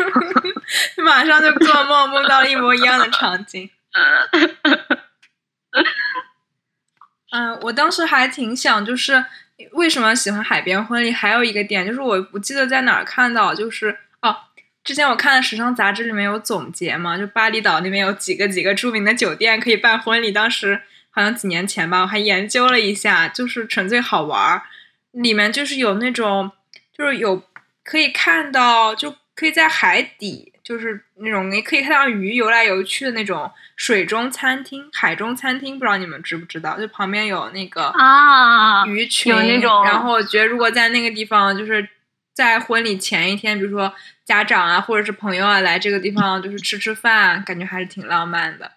[LAUGHS] 马上就做梦，梦到了一模一样的场景。[LAUGHS] 嗯，我当时还挺想，就是为什么喜欢海边婚礼？还有一个点就是，我不记得在哪儿看到，就是哦，之前我看的时尚杂志里面有总结嘛，就巴厘岛那边有几个几个著名的酒店可以办婚礼。当时好像几年前吧，我还研究了一下，就是纯粹好玩儿。里面就是有那种，就是有可以看到，就可以在海底，就是那种你可以看到鱼游来游去的那种水中餐厅、海中餐厅，不知道你们知不知道？就旁边有那个啊，鱼群，有那种然后我觉得如果在那个地方，就是在婚礼前一天，比如说家长啊或者是朋友啊来这个地方，就是吃吃饭，感觉还是挺浪漫的。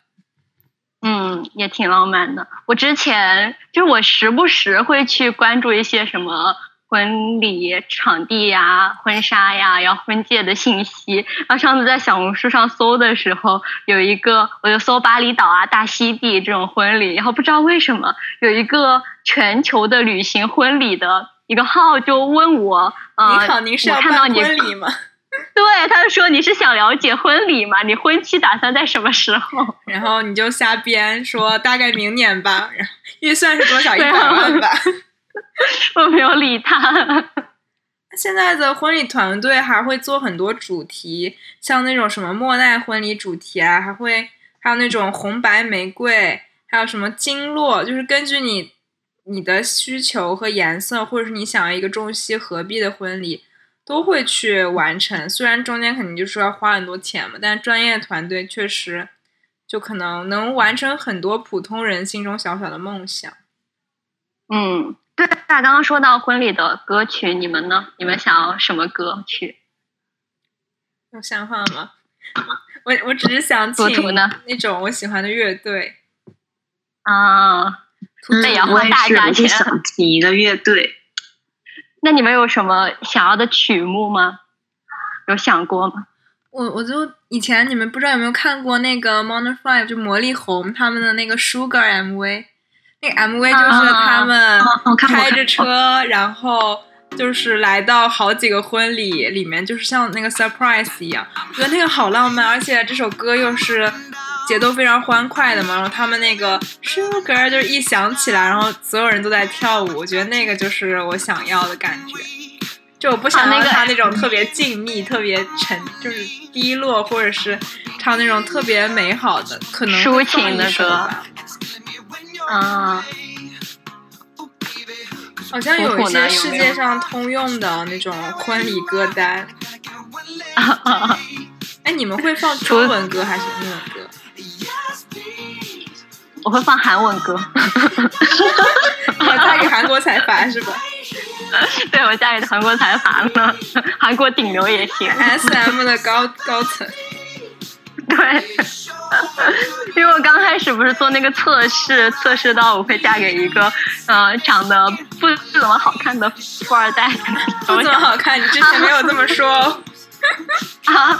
嗯，也挺浪漫的。我之前就是我时不时会去关注一些什么婚礼场地呀、婚纱呀、然后婚戒的信息。然后上次在小红书上搜的时候，有一个我就搜巴厘岛啊、大溪地这种婚礼，然后不知道为什么有一个全球的旅行婚礼的一个号就问我，呃，你好，您是要办我看到你婚礼吗？[LAUGHS] 对，他就说你是想了解婚礼吗？你婚期打算在什么时候？[LAUGHS] 然后你就瞎编说大概明年吧，然 [LAUGHS] 后预算是多少？一对百啊万吧。我没有理他。现在的婚礼团队还会做很多主题，像那种什么莫奈婚礼主题啊，还会还有那种红白玫瑰，还有什么经络，就是根据你你的需求和颜色，或者是你想要一个中西合璧的婚礼，都会去完成。虽然中间肯定就是要花很多钱嘛，但专业团队确实就可能能完成很多普通人心中小小的梦想。嗯，对，那刚刚说到婚礼的歌曲，你们呢？你们想要什么歌曲？有想法吗？我我只是想请呢那种我喜欢的乐队。啊，嗯那也要花大价钱我就想请一个乐队。那你们有什么想要的曲目吗？有想过吗？我我就以前你们不知道有没有看过那个 Mono Five 就魔力红他们的那个 Sugar MV，那个 MV 就是他们开着车，然后就是来到好几个婚礼里面，就是像那个 surprise 一样，我觉得那个好浪漫，而且这首歌又是节奏非常欢快的嘛，然后他们那个 Sugar 就是一响起来，然后所有人都在跳舞，我觉得那个就是我想要的感觉。就我不想啊那个要他那种特别静谧、特别沉，就是低落，或者是唱那种特别美好的，可能抒情的歌吧。啊，好像有一些世界上通用的那种婚礼歌单。啊 [LAUGHS] 啊哎，你们会放中文歌还是英文歌？[LAUGHS] 我会放韩文歌。[LAUGHS] 我嫁给韩国财阀是吧 [LAUGHS] 对，我嫁给韩国财阀了，韩国顶流也行。？S M 的高高层。对，因为我刚开始不是做那个测试，测试到我会嫁给一个呃长得不不怎么好看的富二代，不怎么好看，你之前没有这么说哦。[LAUGHS] 啊，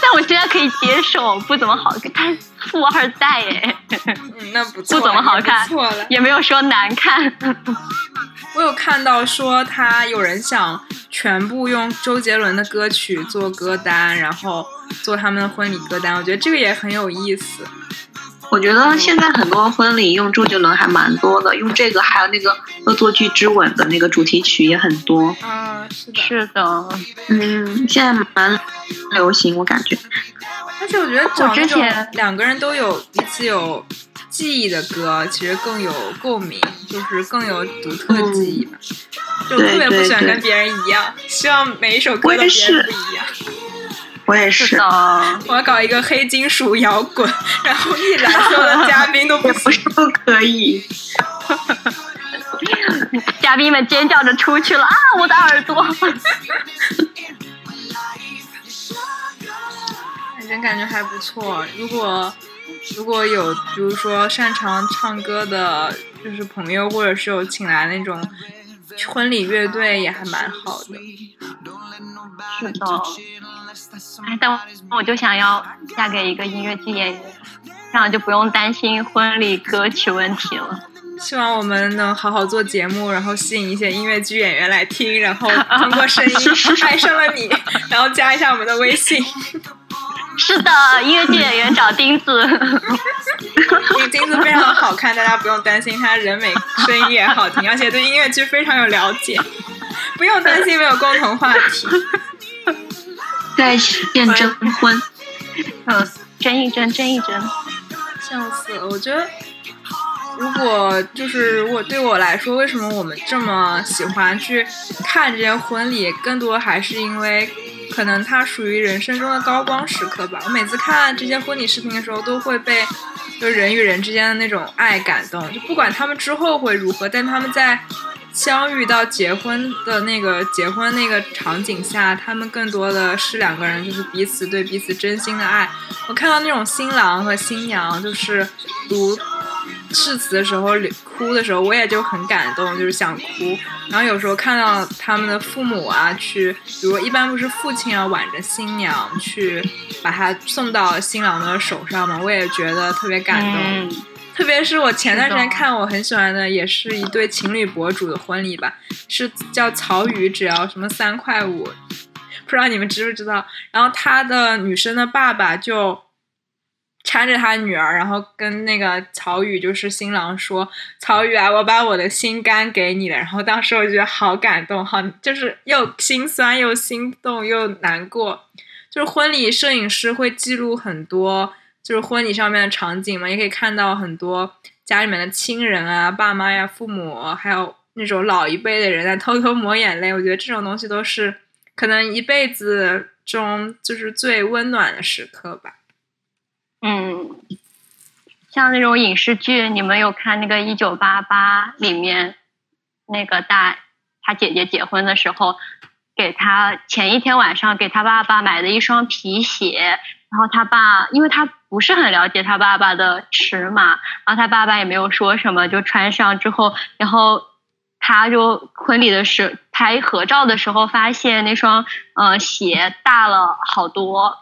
但我现在可以接受不怎么好看，他富二代哎，嗯，那不错，不怎么好看错了。也没有说难看。[LAUGHS] 我有看到说他有人想全部用周杰伦的歌曲做歌单，然后做他们的婚礼歌单，我觉得这个也很有意思。我觉得现在很多婚礼用周杰伦还蛮多的，用这个还有那个《恶作剧之吻》的那个主题曲也很多。嗯，是的，是的，嗯，现在蛮流行，我感觉。而且我觉得找我之那种前两个人都有彼此有记忆的歌，其实更有共鸣，就是更有独特记忆吧。就特别不喜欢跟别人一样，希望每一首歌都别人不一样。我也是。[LAUGHS] 我要搞一个黑金属摇滚，[LAUGHS] 然后一来所有的嘉宾都不 [LAUGHS] 不是不可以。嘉宾们尖叫着出去了啊！我的耳朵。反正感觉还不错。如果如果有，比如说擅长唱歌的，就是朋友，或者是有请来那种婚礼乐队，也还蛮好的。是的。哎，但我就想要嫁给一个音乐剧演员，这样就不用担心婚礼歌曲问题了。希望我们能好好做节目，然后吸引一些音乐剧演员来听，然后 [LAUGHS] 通过声音 [LAUGHS] 爱上了你，然后加一下我们的微信。[LAUGHS] 是的，音乐剧演员找钉子。钉子非常好看，大家不用担心他人美，声音也好听，而且对音乐剧非常有了解，不用担心没有共同话题。在线征婚，嗯，争一争，争一争，笑死了！我觉得。如果就是如果对我来说，为什么我们这么喜欢去看这些婚礼？更多还是因为，可能它属于人生中的高光时刻吧。我每次看这些婚礼视频的时候，都会被就人与人之间的那种爱感动。就不管他们之后会如何，但他们在相遇到结婚的那个结婚那个场景下，他们更多的是两个人就是彼此对彼此真心的爱。我看到那种新郎和新娘就是读。誓词的时候，哭的时候，我也就很感动，就是想哭。然后有时候看到他们的父母啊，去，比如一般不是父亲要挽着新娘去把她送到新郎的手上嘛，我也觉得特别感动。特别是我前段时间看我很喜欢的，也是一对情侣博主的婚礼吧，是叫曹宇，只要什么三块五，不知道你们知不知道。然后他的女生的爸爸就。搀着他女儿，然后跟那个曹宇，就是新郎说：“曹宇啊，我把我的心肝给你了。”然后当时我觉得好感动，好就是又心酸又心动又难过。就是婚礼摄影师会记录很多，就是婚礼上面的场景嘛，也可以看到很多家里面的亲人啊、爸妈呀、父母，还有那种老一辈的人在偷偷抹眼泪。我觉得这种东西都是可能一辈子中就是最温暖的时刻吧。嗯，像那种影视剧，你们有看那个《一九八八》里面那个大他姐姐结婚的时候，给他前一天晚上给他爸爸买的一双皮鞋，然后他爸因为他不是很了解他爸爸的尺码，然后他爸爸也没有说什么，就穿上之后，然后他就婚礼的时拍合照的时候发现那双呃鞋大了好多，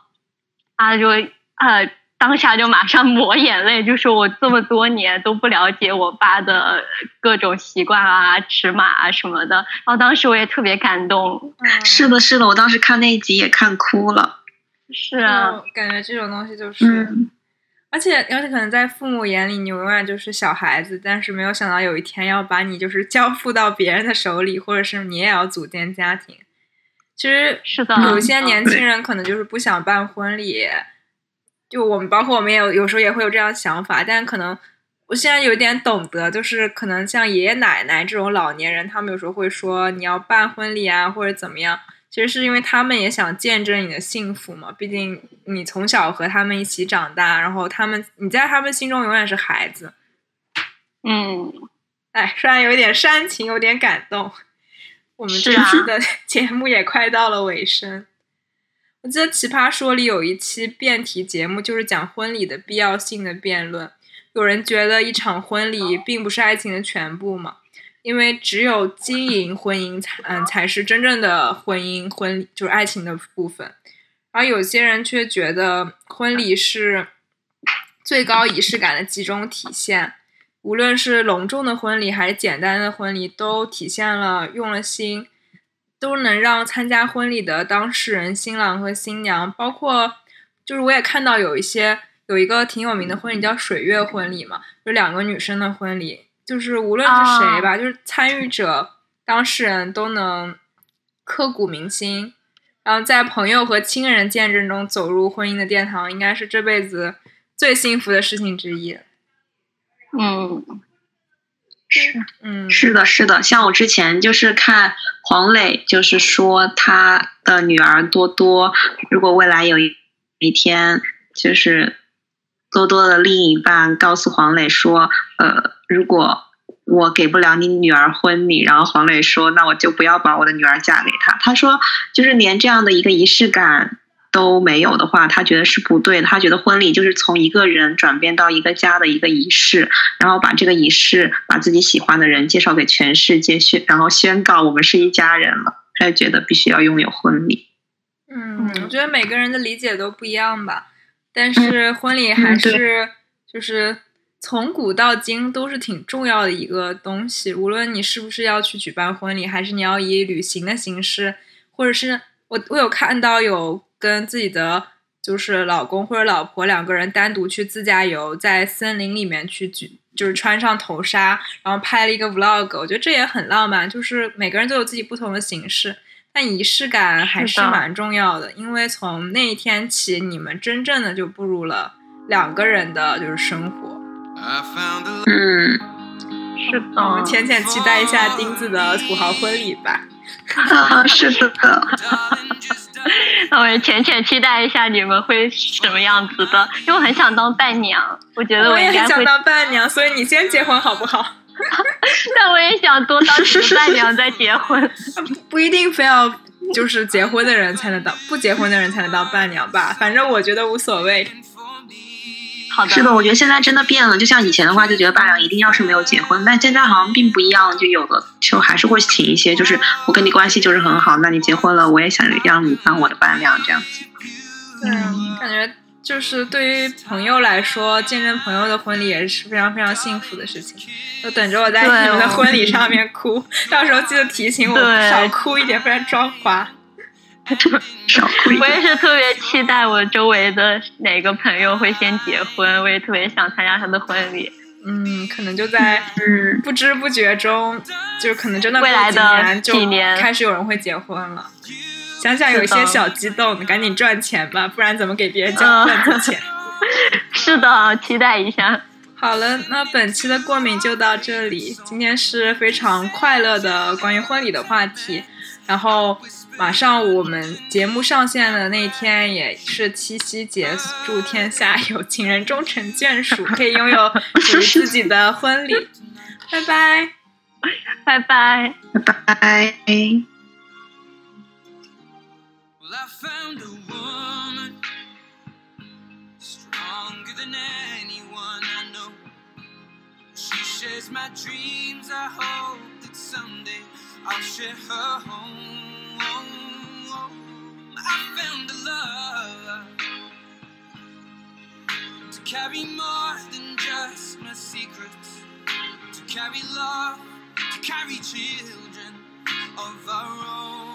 他就呃。当下就马上抹眼泪，就是我这么多年都不了解我爸的各种习惯啊、尺码啊什么的，然后当时我也特别感动。是的，是的，我当时看那一集也看哭了。是啊，感觉这种东西就是，而且而且可能在父母眼里你永远就是小孩子，但是没有想到有一天要把你就是交付到别人的手里，或者是你也要组建家庭。其实是的，有些年轻人可能就是不想办婚礼。就我们，包括我们也有有时候也会有这样想法，但可能我现在有点懂得，就是可能像爷爷奶奶这种老年人，他们有时候会说你要办婚礼啊，或者怎么样，其实是因为他们也想见证你的幸福嘛。毕竟你从小和他们一起长大，然后他们你在他们心中永远是孩子。嗯，哎，虽然有点煽情，有点感动。我们这次的 [LAUGHS] 节目也快到了尾声。我记得《奇葩说》里有一期辩题节目，就是讲婚礼的必要性的辩论。有人觉得一场婚礼并不是爱情的全部嘛，因为只有经营婚姻才嗯才是真正的婚姻婚，就是爱情的部分。而有些人却觉得婚礼是最高仪式感的集中体现。无论是隆重的婚礼还是简单的婚礼，都体现了用了心。都能让参加婚礼的当事人、新郎和新娘，包括就是我也看到有一些有一个挺有名的婚礼叫水月婚礼嘛，有两个女生的婚礼，就是无论是谁吧，就是参与者、当事人都能刻骨铭心，然后在朋友和亲人见证中走入婚姻的殿堂，应该是这辈子最幸福的事情之一。嗯，是，嗯，是的，是的。像我之前就是看黄磊，就是说他的女儿多多，如果未来有一一天，就是多多的另一半告诉黄磊说，呃，如果我给不了你女儿婚礼，然后黄磊说，那我就不要把我的女儿嫁给他。他说，就是连这样的一个仪式感都没有的话，他觉得是不对的。他觉得婚礼就是从一个人转变到一个家的一个仪式，然后把这个仪式把自己喜欢的人介绍给全世界宣，然后宣告我们是一家人了。他就觉得必须要拥有婚礼。嗯，我觉得每个人的理解都不一样吧，但是婚礼还是就是从古到今都是挺重要的一个东西。无论你是不是要去举办婚礼，还是你要以旅行的形式，或者是我我有看到有跟自己的就是老公或者老婆两个人单独去自驾游，在森林里面去举，就是穿上头纱，然后拍了一个 vlog。我觉得这也很浪漫，就是每个人都有自己不同的形式。但仪式感还是蛮重要的，因为从那一天起，你们真正的就步入了两个人的就是生活。嗯，是的。我们浅浅期待一下钉子的土豪婚礼吧。[LAUGHS] 是的。[LAUGHS] 那我也浅浅期待一下你们会什么样子的，因为我很想当伴娘，我觉得我也很想当伴娘，所以你先结婚好不好？[LAUGHS] 但我也想多当几个伴娘再结婚，[LAUGHS] 不一定非要就是结婚的人才能当，不结婚的人才能当伴娘吧？反正我觉得无所谓。好的，是的，我觉得现在真的变了，就像以前的话，就觉得伴娘一定要是没有结婚，但现在好像并不一样，就有的就还是会请一些，就是我跟你关系就是很好，那你结婚了，我也想让你当我的伴娘这样子。嗯，感觉。就是对于朋友来说，见证朋友的婚礼也是非常非常幸福的事情。就等着我在你们的婚礼上面哭，[LAUGHS] 到时候记得提醒我少哭一点，不然妆花。[LAUGHS] 少哭一点。我也是特别期待我周围的哪个朋友会先结婚，我也特别想参加他的婚礼。嗯，可能就在 [LAUGHS] 不知不觉中，就可能真的未来的几年开始有人会结婚了。想想有一些小激动，赶紧赚钱吧，不然怎么给别人交份子钱？[LAUGHS] 是的，期待一下。好了，那本期的过敏就到这里。今天是非常快乐的关于婚礼的话题，然后马上我们节目上线的那天也是七夕节，祝天下有情人终成眷属，[LAUGHS] 可以拥有属于自己的婚礼。拜拜，拜拜，拜拜。I found a woman stronger than anyone I know. She shares my dreams. I hope that someday I'll share her home. I found a love to carry more than just my secrets, to carry love, to carry children of our own